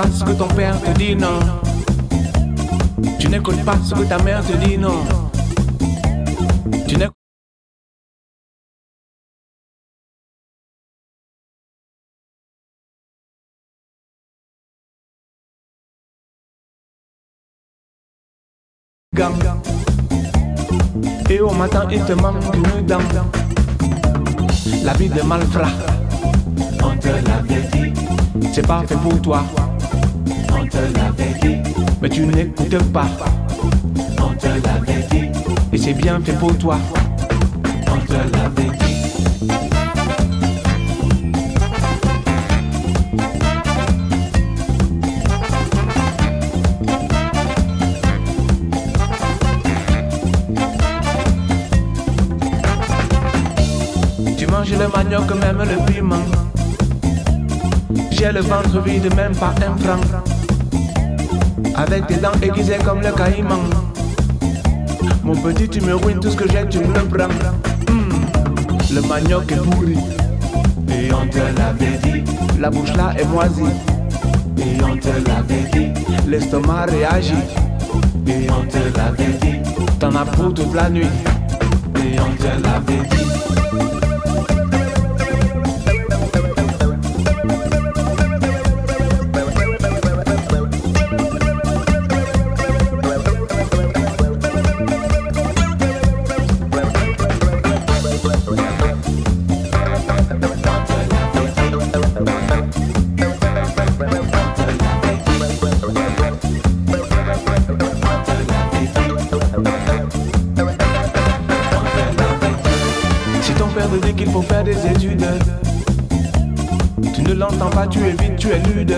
pas ce que ton père te dit, non. Tu n'écoutes pas ce que ta mère te dit, non. Tu n'écoutes Et au matin, il te manque une dent. La vie de malfrat, on te l'avait dit, c'est pas fait pour toi on te l'avait dit. Mais tu n'écoutes pas, on te l'avait dit. Et c'est bien fait pour toi, on te l'avait dit. Tu manges le manioc, même le piment. J'ai le ventre vide, même pas un franc. Avec tes dents aiguisées comme le caïman. Mon petit, tu me ruines tout ce que j'ai, tu me le prends. Hmm, Le manioc est pourri. Et on te l'avait dit. La bouche là est moisie. Et on te l'avait dit. L'estomac réagit. Et on te l'avait dit. T'en as pour toute la nuit. Et on te l'avait dit. Ne l'entends pas, tu tu es lude.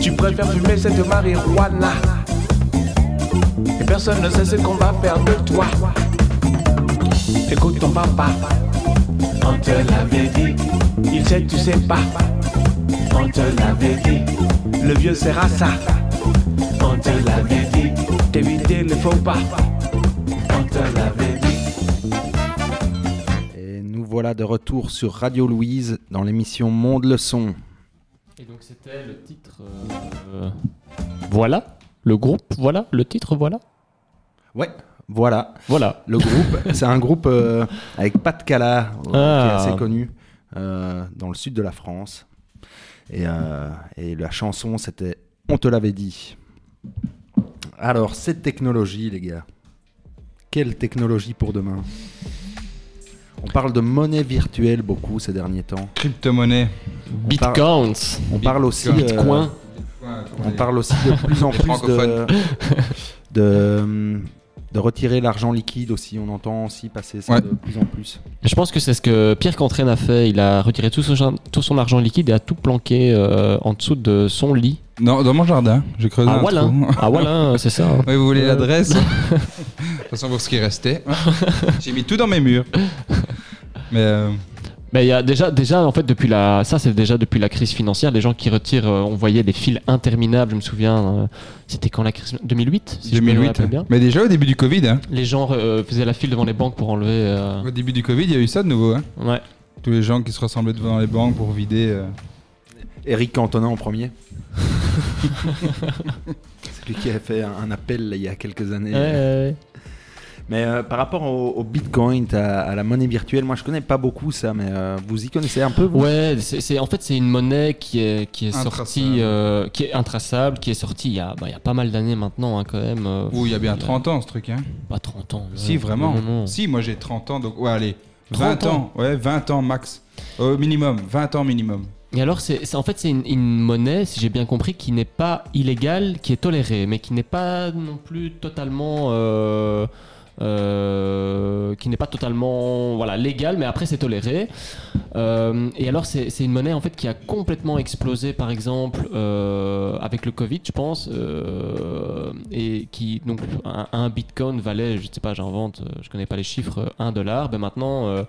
Tu préfères fumer cette marijuana. Et personne ne sait ce qu'on va faire de toi. Écoute ton papa, on te l'avait dit. Il sait, tu sais pas. On te l'avait dit. Le vieux sert à ça. On te l'avait dit. D'éviter le faux pas. On te l'avait dit. Et nous voilà de retour sur Radio Louise dans l'émission Monde le son. Et donc c'était le titre. euh, Voilà Le groupe Voilà Le titre Voilà Ouais, voilà. Voilà. Le groupe, c'est un groupe euh, avec Pat Cala, euh, qui Ah. est assez connu dans le sud de la France. Et, et la chanson, c'était On te l'avait dit. Alors, cette technologie, les gars, quelle technologie pour demain? On parle de monnaie virtuelle beaucoup ces derniers temps. Crypto-monnaie. Bitcoins. On parle aussi. euh, Bitcoin. on parle aussi de plus en plus de, de, de retirer l'argent liquide aussi. On entend aussi passer ça Ouais. de plus en plus. Je pense que c'est ce que Pierre Cantraine a fait. Il a retiré tout son, tout son argent liquide et a tout planqué euh, en dessous de son lit. Non, dans mon jardin, j'ai creusé Ah un voilà, trou. ah voilà, c'est ça. Oui, vous voulez Euh. l'adresse De toute façon, pour ce qui restait. J'ai mis tout dans mes murs. Mais euh, Mais il y a déjà, déjà en fait depuis la, ça c'est déjà depuis la crise financière, les gens qui retirent, euh, on voyait des fils interminables. Je me souviens, euh, c'était quand la crise 2008, si je me 2008. bien. Mais déjà au début du Covid, hein. Les gens euh, faisaient la file devant les banques pour enlever. euh, au début du Covid, il y a eu ça de nouveau. Hein. Ouais. Tous les gens qui se rassemblaient devant les banques pour vider. euh. Eric Cantona en premier. C'est lui qui a fait un, appel il y a quelques années. Ouais, ouais, ouais. Mais euh, par rapport au, au Bitcoin, à, à la monnaie virtuelle, moi je connais pas beaucoup ça, mais euh, vous y connaissez un peu vous? Ouais, c'est en fait c'est une monnaie qui est qui est Intraçable. sortie, euh, qui est intraçable, qui est sortie il y a bah, il y a pas mal d'années maintenant hein, quand même. euh, Ouh, il y a bien 30 ans ce truc. Hein. Pas 30 ans. Si, vraiment. Non, non, non. Si, moi j'ai 30 ans, donc ouais, allez. 30 20 ans. Ouais, 20 ans max. Au minimum, 20 ans minimum. Et alors, c'est en fait, c'est une, monnaie, si j'ai bien compris, qui n'est pas illégale, qui est tolérée, mais qui n'est pas non plus totalement. euh, euh, qui n'est pas totalement voilà légale mais après c'est toléré Euh, et alors c'est une monnaie en fait qui a complètement explosé par exemple euh, avec le Covid je pense euh, et qui donc un, bitcoin valait je sais pas j'invente je connais pas les chiffres 1 dollar ben maintenant euh,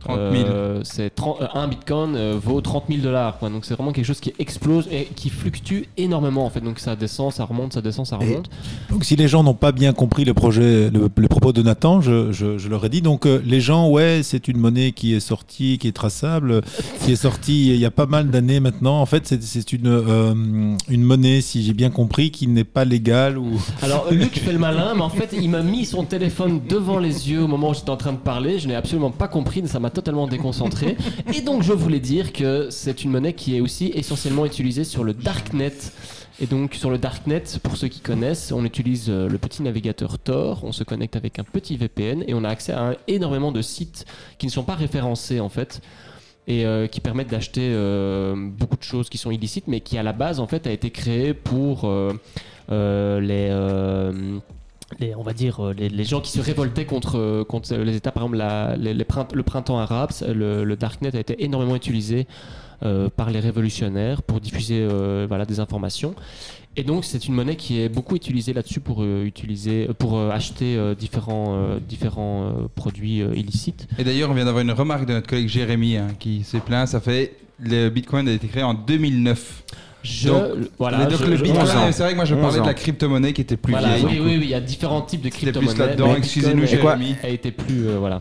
30 000. euh, c'est 30 euh, un bitcoin euh, vaut 30 000 dollars. quoi. Donc c'est vraiment quelque chose qui explose et qui fluctue énormément en fait. Donc ça descend, ça remonte, ça descend, ça remonte. Donc si les gens n'ont pas bien compris le projet, le, le propos de Nathan, je, je, je leur ai dit. Donc euh, les gens, ouais, c'est une monnaie qui est sortie, qui est traçable, qui est sortie il y a pas mal d'années maintenant. En fait, c'est- c'est une, euh, une monnaie, si j'ai bien compris, qui n'est pas légale ou. Alors Luc fait le malin, mais en fait il m'a mis son téléphone devant les yeux au moment où j'étais en train de parler. Je n'ai absolument pas compris, ça m'a totalement déconcentré. Et donc je voulais dire que c'est une monnaie qui est aussi essentiellement utilisée sur le darknet. Et donc sur le Darknet, pour ceux qui connaissent, on utilise euh, le petit navigateur Tor, on se connecte avec un petit VPN et on a accès à un- énormément de sites qui ne sont pas référencés en fait et euh, qui permettent d'acheter euh, beaucoup de choses qui sont illicites mais qui à la base en fait a été créé pour les... les, on va dire euh, les, gens qui se révoltaient contre, euh, contre les États, par exemple le printemps arabe, le, darknet a été énormément utilisé euh, par les révolutionnaires pour diffuser euh, voilà, des informations. Et donc c'est une monnaie qui est beaucoup utilisée là-dessus pour, utiliser, pour acheter différents, différents produits illicites. Et d'ailleurs, on vient d'avoir une remarque de notre collègue Jérémy hein, qui s'est plaint. Ça fait le Bitcoin a été créé en 2009. Je- donc, voilà, donc je- le Bitcoin, 11 ans. c'est vrai que moi je 11 parlais de la crypto-monnaie qui était plus Voilà, vieille. oui, oui, oui, il y a différents types de crypto-monnaies. excusez-nous, Jérémy. A été plus, euh, voilà.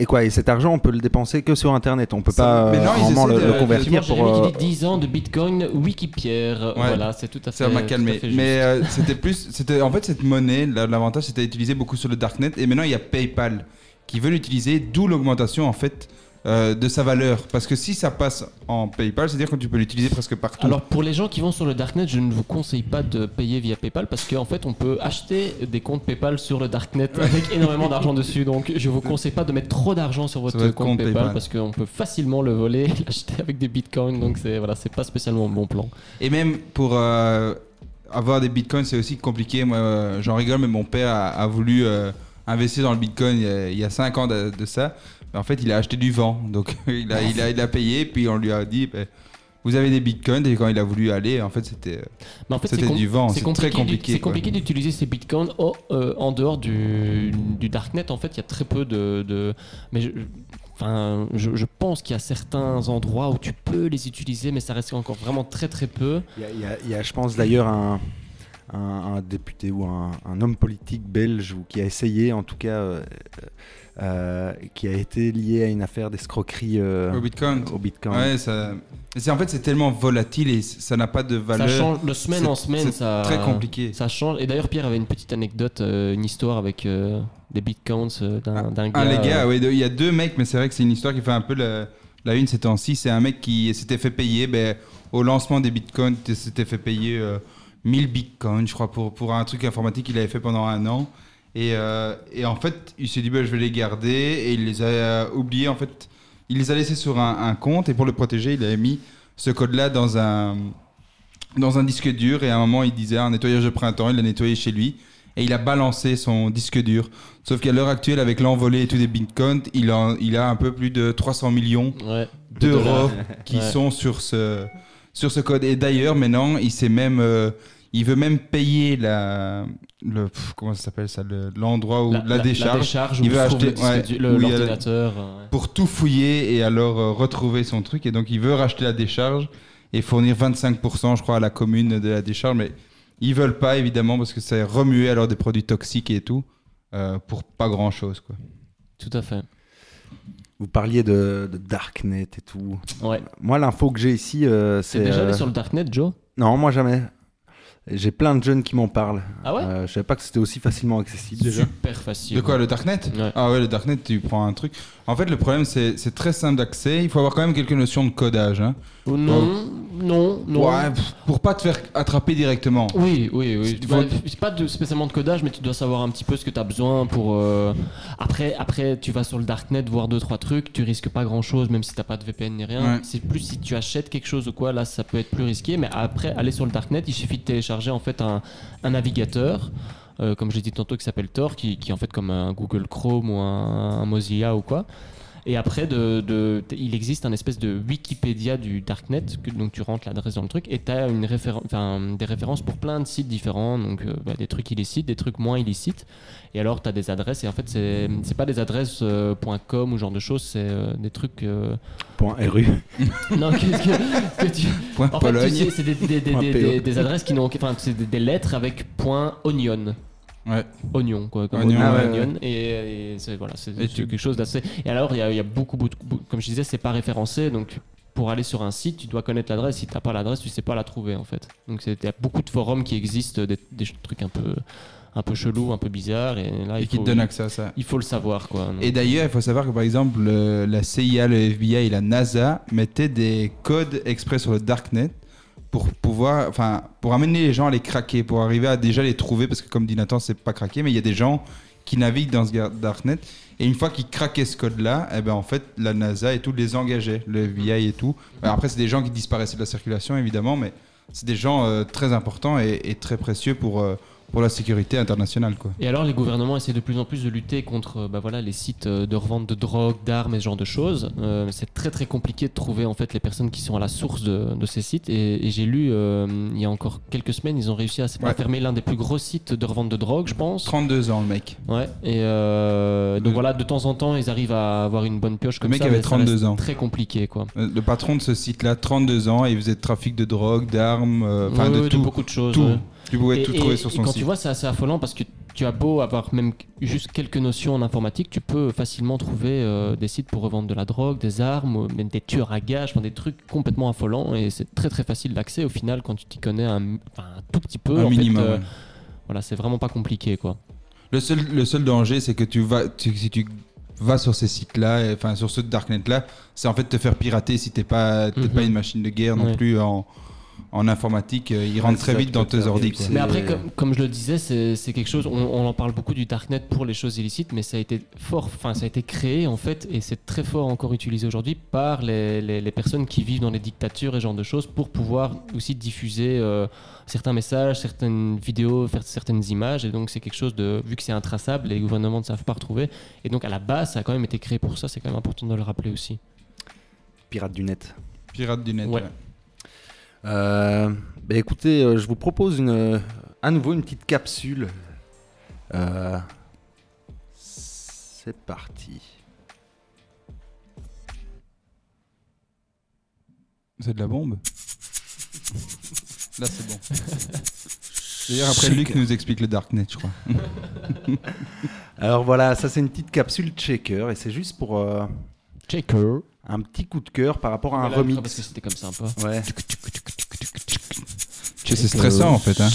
Et quoi Et cet argent, on peut le dépenser que sur Internet. On peut Ça- pas mais euh, non, vraiment le, de- le convertir pour. Euh, qui dit 10 ans de Bitcoin, Wikipierre. Ouais. Voilà, c'est tout à fait. Ça m'a calmé. Mais euh, c'était plus, c'était en fait cette monnaie. la- L'avantage, c'était utilisé beaucoup sur le darknet. Et maintenant, il y a PayPal qui veut l'utiliser, d'où l'augmentation en fait euh, de sa valeur. Parce que si ça passe en PayPal, c'est-à-dire que tu peux l'utiliser presque partout. Alors pour les gens qui vont sur le darknet, je ne vous conseille pas de payer via PayPal parce qu'en fait on peut acheter des comptes PayPal sur le darknet avec énormément d'argent dessus. Donc je vous conseille pas de mettre trop d'argent sur votre, Sur votre compte, compte PayPal, PayPal. parce qu'on peut facilement le voler, et l'acheter avec des bitcoins. Donc c'est voilà, c'est pas spécialement un bon plan. Et même pour euh, avoir des bitcoins, c'est aussi compliqué. Moi, euh, j'en rigole, mais mon père a, a voulu euh, investir dans le bitcoin il y a- il y a 5 ans de, de ça. Mais en fait, il a acheté du vent. Donc, il a, il a, il a payé, puis on lui a dit ben, Vous avez des bitcoins. Et quand il a voulu aller, en fait, c'était en fait, com- du vent. c'est très compliqué. C'est compliqué d'utiliser ces bitcoins euh, en dehors du, du darknet. En fait, il y a très peu de. de- mais je, enfin, je, je pense qu'il y a certains endroits où tu peux les utiliser, mais ça reste encore vraiment très très peu. Il y a- il y a- il y a, je pense d'ailleurs un, un, un député ou un, un homme politique belge ou qui a essayé, en tout cas, euh, euh, qui a été lié à une affaire d'escroquerie euh, Au bitcoin. Au bitcoin. Ouais, ça. mais c'est en fait c'est tellement volatile et ça n'a pas de valeur. Ça change de semaine en semaine. c'est Ça, Très compliqué. Ça change. Et d'ailleurs, Pierre avait une petite anecdote, euh, une histoire avec euh, des bitcoins euh, d'un d'un gars. Ah, les gars, euh, ouais, il y a deux mecs, mais c'est vrai que c'est une histoire qui fait un peu la, la une ces temps-ci. C'est un mec qui s'était fait payer ben, au lancement des bitcoins, s'était fait payer euh, 1000 bitcoins, je crois, pour, pour un truc informatique qu'il avait fait pendant un an. Et, euh, et en fait, il s'est dit, ben, je vais les garder. Et il les a euh, oubliés. En fait, il les a laissés sur un, un compte. Et pour le protéger, il avait mis ce code-là dans un, dans un disque dur. Et à un moment, il disait un nettoyage de printemps. Il l'a nettoyé chez lui. Et il a balancé son disque dur. Sauf qu'à l'heure actuelle, avec l'envolée et tout des bitcoins, il a, il a un peu plus de 300 millions de d'euros qui Ouais. sont sur ce, sur ce code. Et d'ailleurs, maintenant, il s'est même, euh, il veut même payer la, le, pff, comment ça s'appelle ça, le- l'endroit où La- la, la- la décharge. décharge où il veut acheter l'ordinateur, euh, ouais. pour tout fouiller et alors euh, retrouver son truc. Et donc, il veut racheter la décharge et fournir 25%, je crois, à la commune de la décharge. Mais ils veulent pas, évidemment, parce que c'est remuer alors des produits toxiques et tout, euh, pour pas grand chose, quoi. Tout à fait. Vous parliez de, de Darknet et tout. Ouais. Moi, l'info que j'ai ici, euh, c'est. T'es déjà allé euh, sur le darknet, Joe? Non, moi jamais. J'ai plein de jeunes qui m'en parlent. Ah ouais Euh, Je savais pas que c'était aussi facilement accessible déjà. Super facile. De quoi, le Darknet? Ah ouais, le Darknet, tu prends un truc. En fait, le problème, c'est c'est très simple d'accès. Il faut avoir quand même quelques notions de codage. Hein. Oh, non, non, non. Ouais, pour pas te faire attraper directement. Oui, oui, oui. Bah, C'est pas de, spécialement de codage, mais tu dois savoir un petit peu ce que tu as besoin pour. euh, Après, après, tu vas sur le darknet voir deux trois trucs, tu risques pas grand chose, même si t'as pas de VPN ni rien. Ouais. C'est plus si tu achètes quelque chose ou quoi, là, ça peut être plus risqué. Mais après, aller sur le darknet, il suffit de télécharger en fait un, un navigateur. Euh, comme j'ai dit tantôt, qui s'appelle Tor, qui, qui est en fait comme un Google Chrome ou un, un Mozilla ou quoi. Et après, de, de- il existe un espèce de Wikipédia du Darknet, que, donc tu rentres l'adresse dans le truc, et tu as une référen- des références pour plein de sites différents, donc euh, bah, des trucs illicites, des trucs moins illicites. Et alors, tu as des adresses, et en fait, c'est pas des adresses euh, .com ou genre de choses, c'est euh, des trucs. Point .ru. non, qu'est-ce que, que tu. Point en fait, tu Pologne. sais, c'est des, des- des- des- adresses qui n'ont. Enfin, c'est des, des lettres avec point .onion. Ouais. Oignon, quoi. Comme Oignon, oignon, ouais, onion. ouais. Et, et c'est voilà, c'est tu- quelque chose d'assez. Et alors, il y y a beaucoup, beaucoup, comme je disais, c'est pas référencé, donc pour aller sur un site, tu dois connaître l'adresse. Si t'as pas l'adresse, tu sais pas la trouver en fait. Donc il y a beaucoup de forums qui existent, des, des trucs un peu, un peu chelous, un peu bizarres, et là Et il qui faut, te donnent accès à ça. Il faut le savoir, quoi. Donc, Et d'ailleurs, il faut savoir que par exemple, le- la CIA, le FBI et la NASA mettaient des codes exprès sur le Darknet pour pouvoir, enfin, pour amener les gens à les craquer, pour arriver à déjà les trouver, parce que comme dit Nathan, c'est pas craqué, mais il y a des gens qui naviguent dans ce darknet, et une fois qu'ils craquaient ce code-là, eh ben en fait, la NASA et tout les engageait, le FBI et tout. Après, c'est des gens qui disparaissaient de la circulation, évidemment, mais c'est des gens euh, très importants et, et très précieux pour, euh, pour la sécurité internationale, quoi. Et alors, les gouvernements essaient de plus en plus de lutter contre euh, bah voilà, les sites euh, de revente de drogue, d'armes et ce genre de choses. Euh, c'est très très compliqué de trouver en fait les personnes qui sont à la source de, de ces sites. Et, et j'ai lu euh, il y a encore quelques semaines, ils ont réussi à, Ouais. fermer l'un des plus gros sites de revente de drogue, je pense. 32 ans, le mec. Ouais. Et euh, donc voilà, de temps en temps, ils arrivent à avoir une bonne pioche comme Le mec ça. avait mais ça 32 reste ans. Très compliqué quoi. Le patron de ce site-là, 32 ans, et il faisait de trafic de drogue, d'armes, enfin Ouais, de ouais, tout. beaucoup de choses. Tout. Tu pouvais Et- tout et- trouver sur et son quand site. tu vois, c'est assez affolant parce que tu as beau avoir même juste quelques notions en informatique, tu peux facilement trouver euh, des sites pour revendre de la drogue, des armes, même des tueurs à gages, enfin, des trucs complètement affolants et c'est très très facile d'accès au final quand tu t'y connais un, enfin, un tout petit peu. Un en fait, minimum, euh, ouais. Voilà, c'est vraiment pas compliqué quoi. Le seul, le seul danger, c'est que tu vas, tu- si tu vas sur ces sites-là, et- enfin sur ce darknet-là, c'est en fait te faire pirater si t'es pas, Mhm. pas une machine de guerre non Ouais. plus en, en informatique. euh, Ils rentrent très ça vite dans tes ordi. Mais après, comme, comme je le disais, c'est c'est quelque chose. On, on en parle beaucoup du darknet pour les choses illicites, mais ça a été fort. Enfin, ça a été créé en fait, et c'est très fort encore utilisé aujourd'hui par les, les- les personnes qui vivent dans les dictatures et ce genre de choses pour pouvoir aussi diffuser euh, certains messages, certaines vidéos, faire certaines images. Et donc, c'est quelque chose de. Vu que c'est intraçable, les gouvernements ne savent pas retrouver. Et donc, à la base, ça a quand même été créé pour ça. C'est quand même important de le rappeler aussi. Pirate du net. Pirate du net. Ouais. ouais. Euh, bah écoutez, euh, je vous propose une, euh, à nouveau une petite capsule. Euh, c'est parti. C'est de la bombe? Là, c'est bon. D'ailleurs, après, Luc nous explique le darknet, je crois. Alors voilà, ça c'est une petite capsule checker et c'est juste pour euh, checker un petit coup de cœur par rapport à un remix. parce que c'était comme ça un peu. Ouais. Tu sais, c'est stressant en fait. Hein.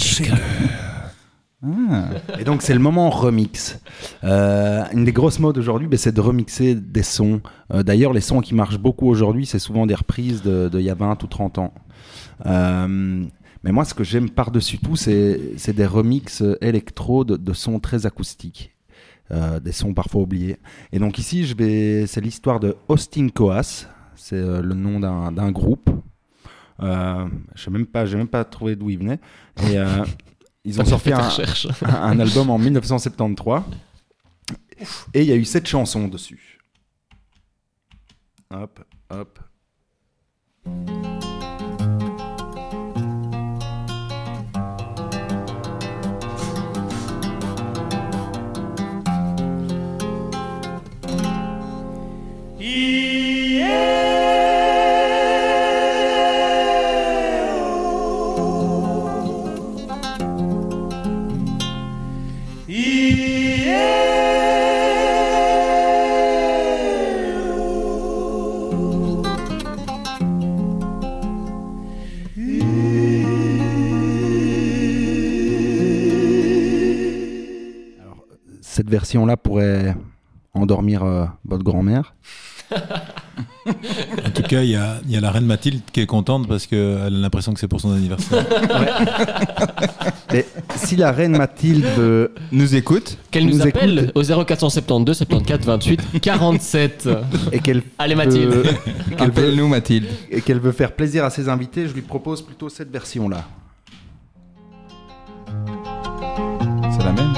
Ah. Et donc c'est le moment remix. Euh, une des grosses modes aujourd'hui, ben, c'est de remixer des sons. Euh, D'ailleurs, les sons qui marchent beaucoup aujourd'hui, c'est souvent des reprises de- d'il y a 20 ou 30 ans. Euh, mais moi, ce que j'aime par-dessus tout, c'est c'est des remixes électro de, de sons très acoustiques. Euh, des sons parfois oubliés. Et donc ici, je vais, c'est l'histoire de Austin Coas. C'est euh, le nom d'un d'un groupe. Euh, je sais même pas, j'ai même pas trouvé d'où il venait. Et ils ont sorti un album en 1973. Et il y a eu sept chansons dessus. Hop, hop. Version-là pourrait endormir euh, votre grand-mère. En tout cas, il y a, il y a la reine Mathilde qui est contente parce qu'elle a l'impression que c'est pour son anniversaire. Mais si la reine Mathilde euh, nous écoute, Qu'elle nous, écoute, appelle au 0472 74 28 47. et qu'elle Allez Mathilde. qu'elle veut- Appelle-nous Mathilde. et qu'elle veut faire plaisir à ses invités, je lui propose plutôt cette version-là. C'est la même.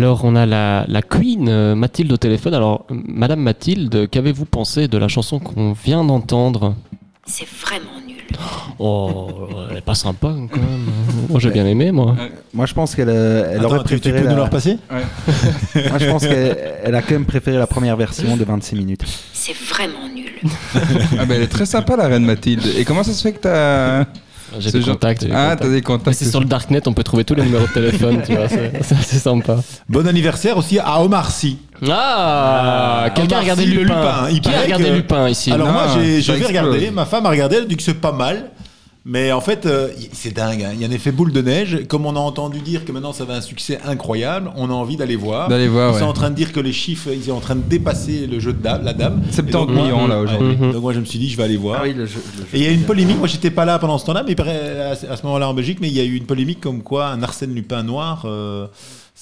Alors, on a la, la Queen euh, Mathilde au téléphone. Alors, euh, Madame Mathilde, qu'avez-vous pensé de la chanson qu'on vient d'entendre? C'est vraiment nul. Oh, elle est pas sympa quand même. Moi, j'ai bien aimé, moi. Moi, je pense qu'elle euh, elle Attends, aurait tu- tu préféré. peux la- nous la repasser? Moi, je pense qu'elle elle a quand même préféré la première version de 26 minutes. C'est vraiment nul. ah elle est très sympa la reine Mathilde. Et comment ça se fait que t'as J'ai ce des genre- contacts. j'ai des Ah contacts. t'as des contacts. Mais C'est sur le darknet, on peut trouver tous les numéros de téléphone, tu vois. C'est sympa. Bon anniversaire aussi à Omar Sy. Ah, quelqu'un a regardé le Lupin. Il Qui a regardé que- Lupin ici? Alors Non, moi j'ai ça je vais regarder, ma femme a regardé, elle a dit que c'est pas mal. Mais en fait, euh, c'est dingue. hein. Il y a un effet boule de neige. Comme on a entendu dire que maintenant ça va un succès incroyable, on a envie d'aller voir. D'aller voir, Ils sont en train de dire que les chiffres, ils sont en train de dépasser le jeu de dame, la dame. 70 Et donc, moi- millions, là, aujourd'hui. Ouais. Donc moi je me suis dit, je vais aller voir. Ah oui, le jeu- le jeu Et il y a une polémique. Moi j'étais pas là pendant ce temps-là, mais à ce moment-là en Belgique, mais il y a eu une polémique comme quoi un Arsène Lupin noir. euh,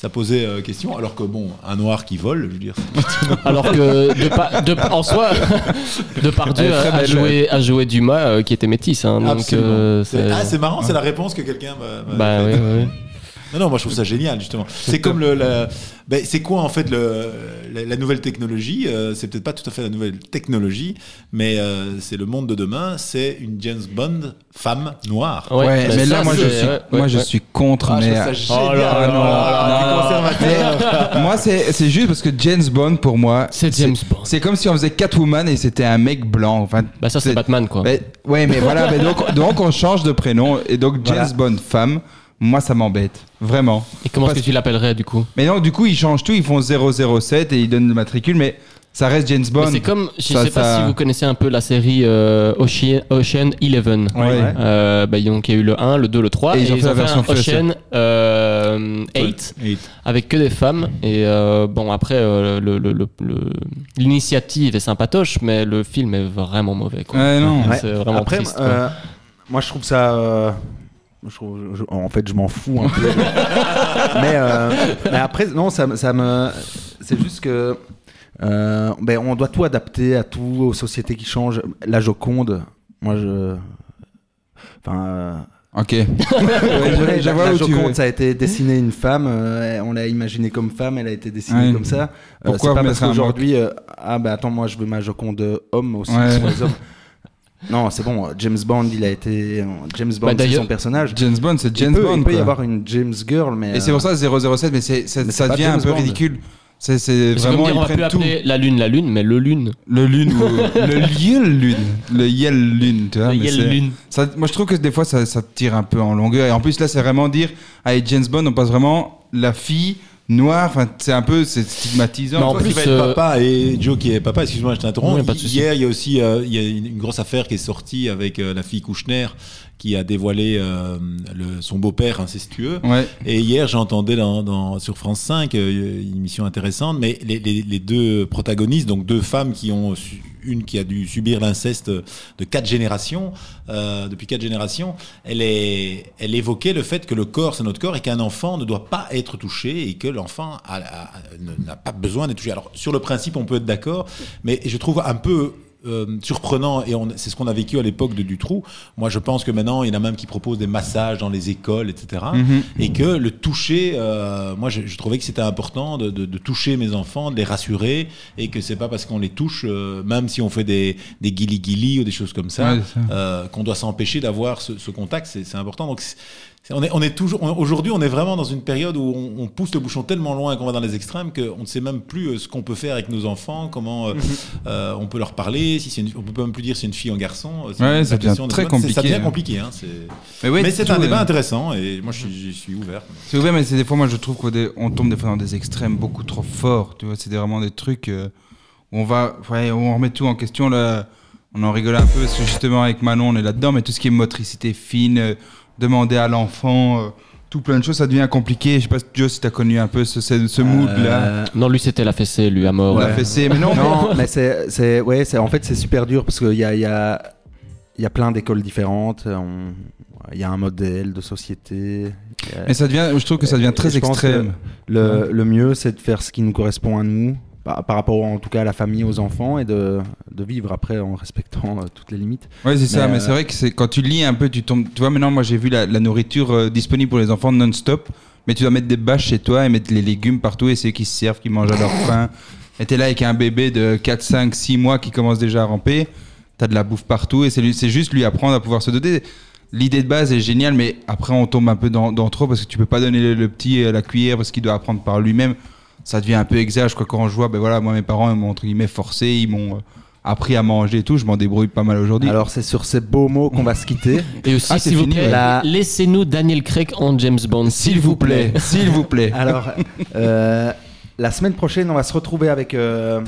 ça posait euh, question, alors que bon, un noir qui vole, je veux dire. Alors que de pa- de en soi, Depardieu a, joué, a joué Dumas euh, qui était métis. Hein, donc, euh, C'est- ah, c'est marrant, c'est la réponse que quelqu'un m'a- m'a Bah oui, oui. Non, non, moi je trouve ça génial justement. C'est comme le, la- ben, c'est quoi en fait le, la, la nouvelle technologie euh, C'est peut-être pas tout à fait la nouvelle technologie, mais euh, c'est le monde de demain. C'est une James Bond femme noire. Ouais, mais là, moi, je suis, moi, je suis contre. Ah, mais Ah, Oh là là, conservateur. Mais moi, c'est c'est juste parce que James Bond, pour moi, c'est James Bond. C'est comme si on faisait Catwoman et c'était un mec blanc. Enfin, bah ça, c'est Batman, quoi. Ouais, mais voilà. donc, donc, on change de prénom et donc James Voilà. Bond femme. Moi, ça m'embête. Vraiment. Et comment est-ce que tu l'appellerais du coup? Mais non, du coup, ils changent tout. Ils font 007 et ils donnent le matricule, mais ça reste James Bond. C'est comme, je Ça- sais pas ça- si vous connaissez un peu la série euh, Ocean, Ocean Eleven. Ouais. Euh, bah, donc il y a eu le 1, le 2, le 3. Et ils ont fait la version un Ocean euh, 8 avec que des femmes. Et euh, bon, après, euh, le- le- le- le- l'initiative est sympatoche, mais le film est vraiment mauvais. Quoi. Ouais, non. C'est vraiment Après, triste. quoi. euh, moi, je trouve ça. Je trouve- je- en fait, je m'en fous un peu. mais, euh, mais après, non, ça, ça me. C'est juste que. euh, ben, on doit tout adapter à tout, aux sociétés qui changent. La Joconde, moi, je. Enfin. euh, Ok. je la- la Joconde, ça a été dessiné une femme, euh, on l'a imaginé comme femme, elle a été dessinée Ouais. comme ça. Pourquoi c'est pas parce qu'aujourd'hui, ah bah attends, moi je veux ma Joconde homme aussi Ouais. pour les hommes. Non, c'est bon. James Bond, il a été James Bond, Bah, c'est son personnage. James Bond, c'est Il James peut- Bond, Il peut y avoir une James Girl, mais Et c'est pour euh, ça 007, mais, c'est, c'est- Mais ça devient un peu Bond. ridicule. C'est, c'est C'est comme vraiment dire, on va plus appeler la lune la lune, mais le lune. Le lune ou le yel lune, le yel lune, tu vois. Le yel lune. Ça, moi, je trouve que des fois, ça, ça tire un peu en longueur. Et en plus, là, c'est vraiment dire, avec James Bond, on passe vraiment la fille noire. Enfin, c'est un peu, c'est stigmatisant. Mais en Toi qui plus, vas être euh, papa et Joe qui est papa, excuse-moi, je t'interromps. Oui. Hier, il y a aussi euh, il y a une, une grosse affaire qui est sortie avec euh, la fille Kouchner qui a dévoilé euh, le- son beau-père incestueux. Ouais. Et hier, j'entendais dans, dans- sur France 5 euh, une émission intéressante, mais les, les- les deux protagonistes, donc deux femmes qui ont su- une qui a dû subir l'inceste de quatre générations, euh, depuis quatre générations, elle, est, elle évoquait le fait que le corps, c'est notre corps, et qu'un enfant ne doit pas être touché, et que l'enfant n'a pas besoin d'être touché. Alors, sur le principe, on peut être d'accord, mais je trouve un peu euh, surprenant, et on- c'est ce qu'on a vécu à l'époque de Dutroux. Moi, je pense que maintenant, il y en a même qui proposent des massages dans les écoles, etc. Mhm. Et que le toucher, euh, moi, je, je trouvais que c'était important de, de- de toucher mes enfants, de les rassurer, et que c'est pas parce qu'on les touche, euh, même si on fait des, des guili-guili ou des choses comme ça, Ouais, c'est ça. euh, qu'on doit s'empêcher d'avoir ce, ce contact. C'est important. Donc, on est, on est toujours, on- aujourd'hui, on est vraiment dans une période où on, on pousse le bouchon tellement loin qu'on va dans les extrêmes qu'on ne sait même plus euh, ce qu'on peut faire avec nos enfants, comment euh, Mhm. euh, on peut leur parler. Si c'est une- on peut même plus dire si c'est une fille ou un garçon. c'est Ouais, ça devient de- très compliqué, Ça devient hein. compliqué. hein, c'est- Mais ouais, mais c'est un débat euh, intéressant et moi, je suis, je suis ouvert. C'est ouvert, mais c'est des fois, moi, je trouve qu'on tombe des fois dans des extrêmes beaucoup trop forts. Tu vois, c'est vraiment des trucs où on va, ouais, on remet tout en question. Là, on en rigole un peu parce que justement avec Manon, on est là-dedans, mais tout ce qui est motricité fine, euh, demander à l'enfant, euh, tout plein de choses, ça devient compliqué. Je sais pas, Joe, si t'as connu un peu ce, ce, ce mood-là. Non, lui, c'était la fessée, lui, à mort. La fessée, mais non, non, mais c'est, c'est, ouais, c'est, en fait, c'est super dur parce qu'il y a, il y, a, il y a plein d'écoles différentes. on- Il y a un modèle de société. Mais ça devient- je trouve que ça devient très extrême. Le, Ouais. le mieux, c'est de faire ce qui nous correspond à nous, par, par rapport en tout cas à la famille, aux enfants, et de, de vivre après en respectant euh, toutes les limites. Ouais, c'est ça, mais euh, c'est vrai que c'est quand tu lis un peu, tu tombes. Tu vois, maintenant, moi, j'ai vu la, la nourriture euh, disponible pour les enfants non-stop, mais tu dois mettre des bâches chez toi et mettre les légumes partout, et c'est eux qui se servent, qui mangent à leur faim. Et t'es là avec un bébé de 4, 5, 6 mois qui commence déjà à ramper, t'as de la bouffe partout, et c'est juste lui apprendre à pouvoir se doter. L'idée de base est géniale, mais après, on tombe un peu dans, dans trop parce que tu peux pas donner le, le petit à la cuillère parce qu'il doit apprendre par lui-même. Ça devient un peu exagéré, quoi. Quand je vois, ben voilà, moi, mes parents, ils m'ont entre guillemets forcé, ils m'ont euh, appris à manger et tout, je m'en débrouille pas mal aujourd'hui. Alors, c'est sur ces beaux mots qu'on va se quitter. Et aussi, Ah, c'est s'il vous fini, plaît. La- laissez-nous Daniel Craig en James Bond, s'il vous plaît. S'il vous plaît. Alors, euh, la semaine prochaine, on va se retrouver avec euh,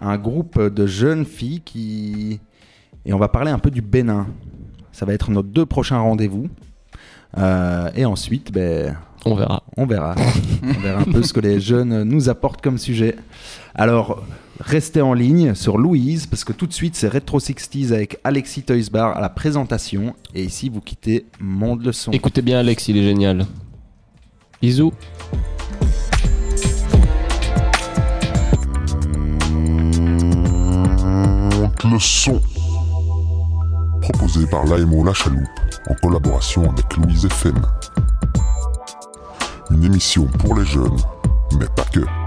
un groupe de jeunes filles qui. Et on va parler un peu du Bénin. Ça va être nos deux prochains rendez-vous. Euh, et ensuite, ben, on verra. On verra. on verra un peu ce que les jeunes nous apportent comme sujet. Alors, restez en ligne sur Louise, parce que tout de suite, c'est Retro 60s avec Alexis Toysbar à la présentation. Et ici, vous quittez Monde le Son. Écoutez bien Alex, il est génial. Bisous. Le son. Proposé par l'AMO La Chaloupe en collaboration avec Louise FM. Une émission pour les jeunes, mais pas que.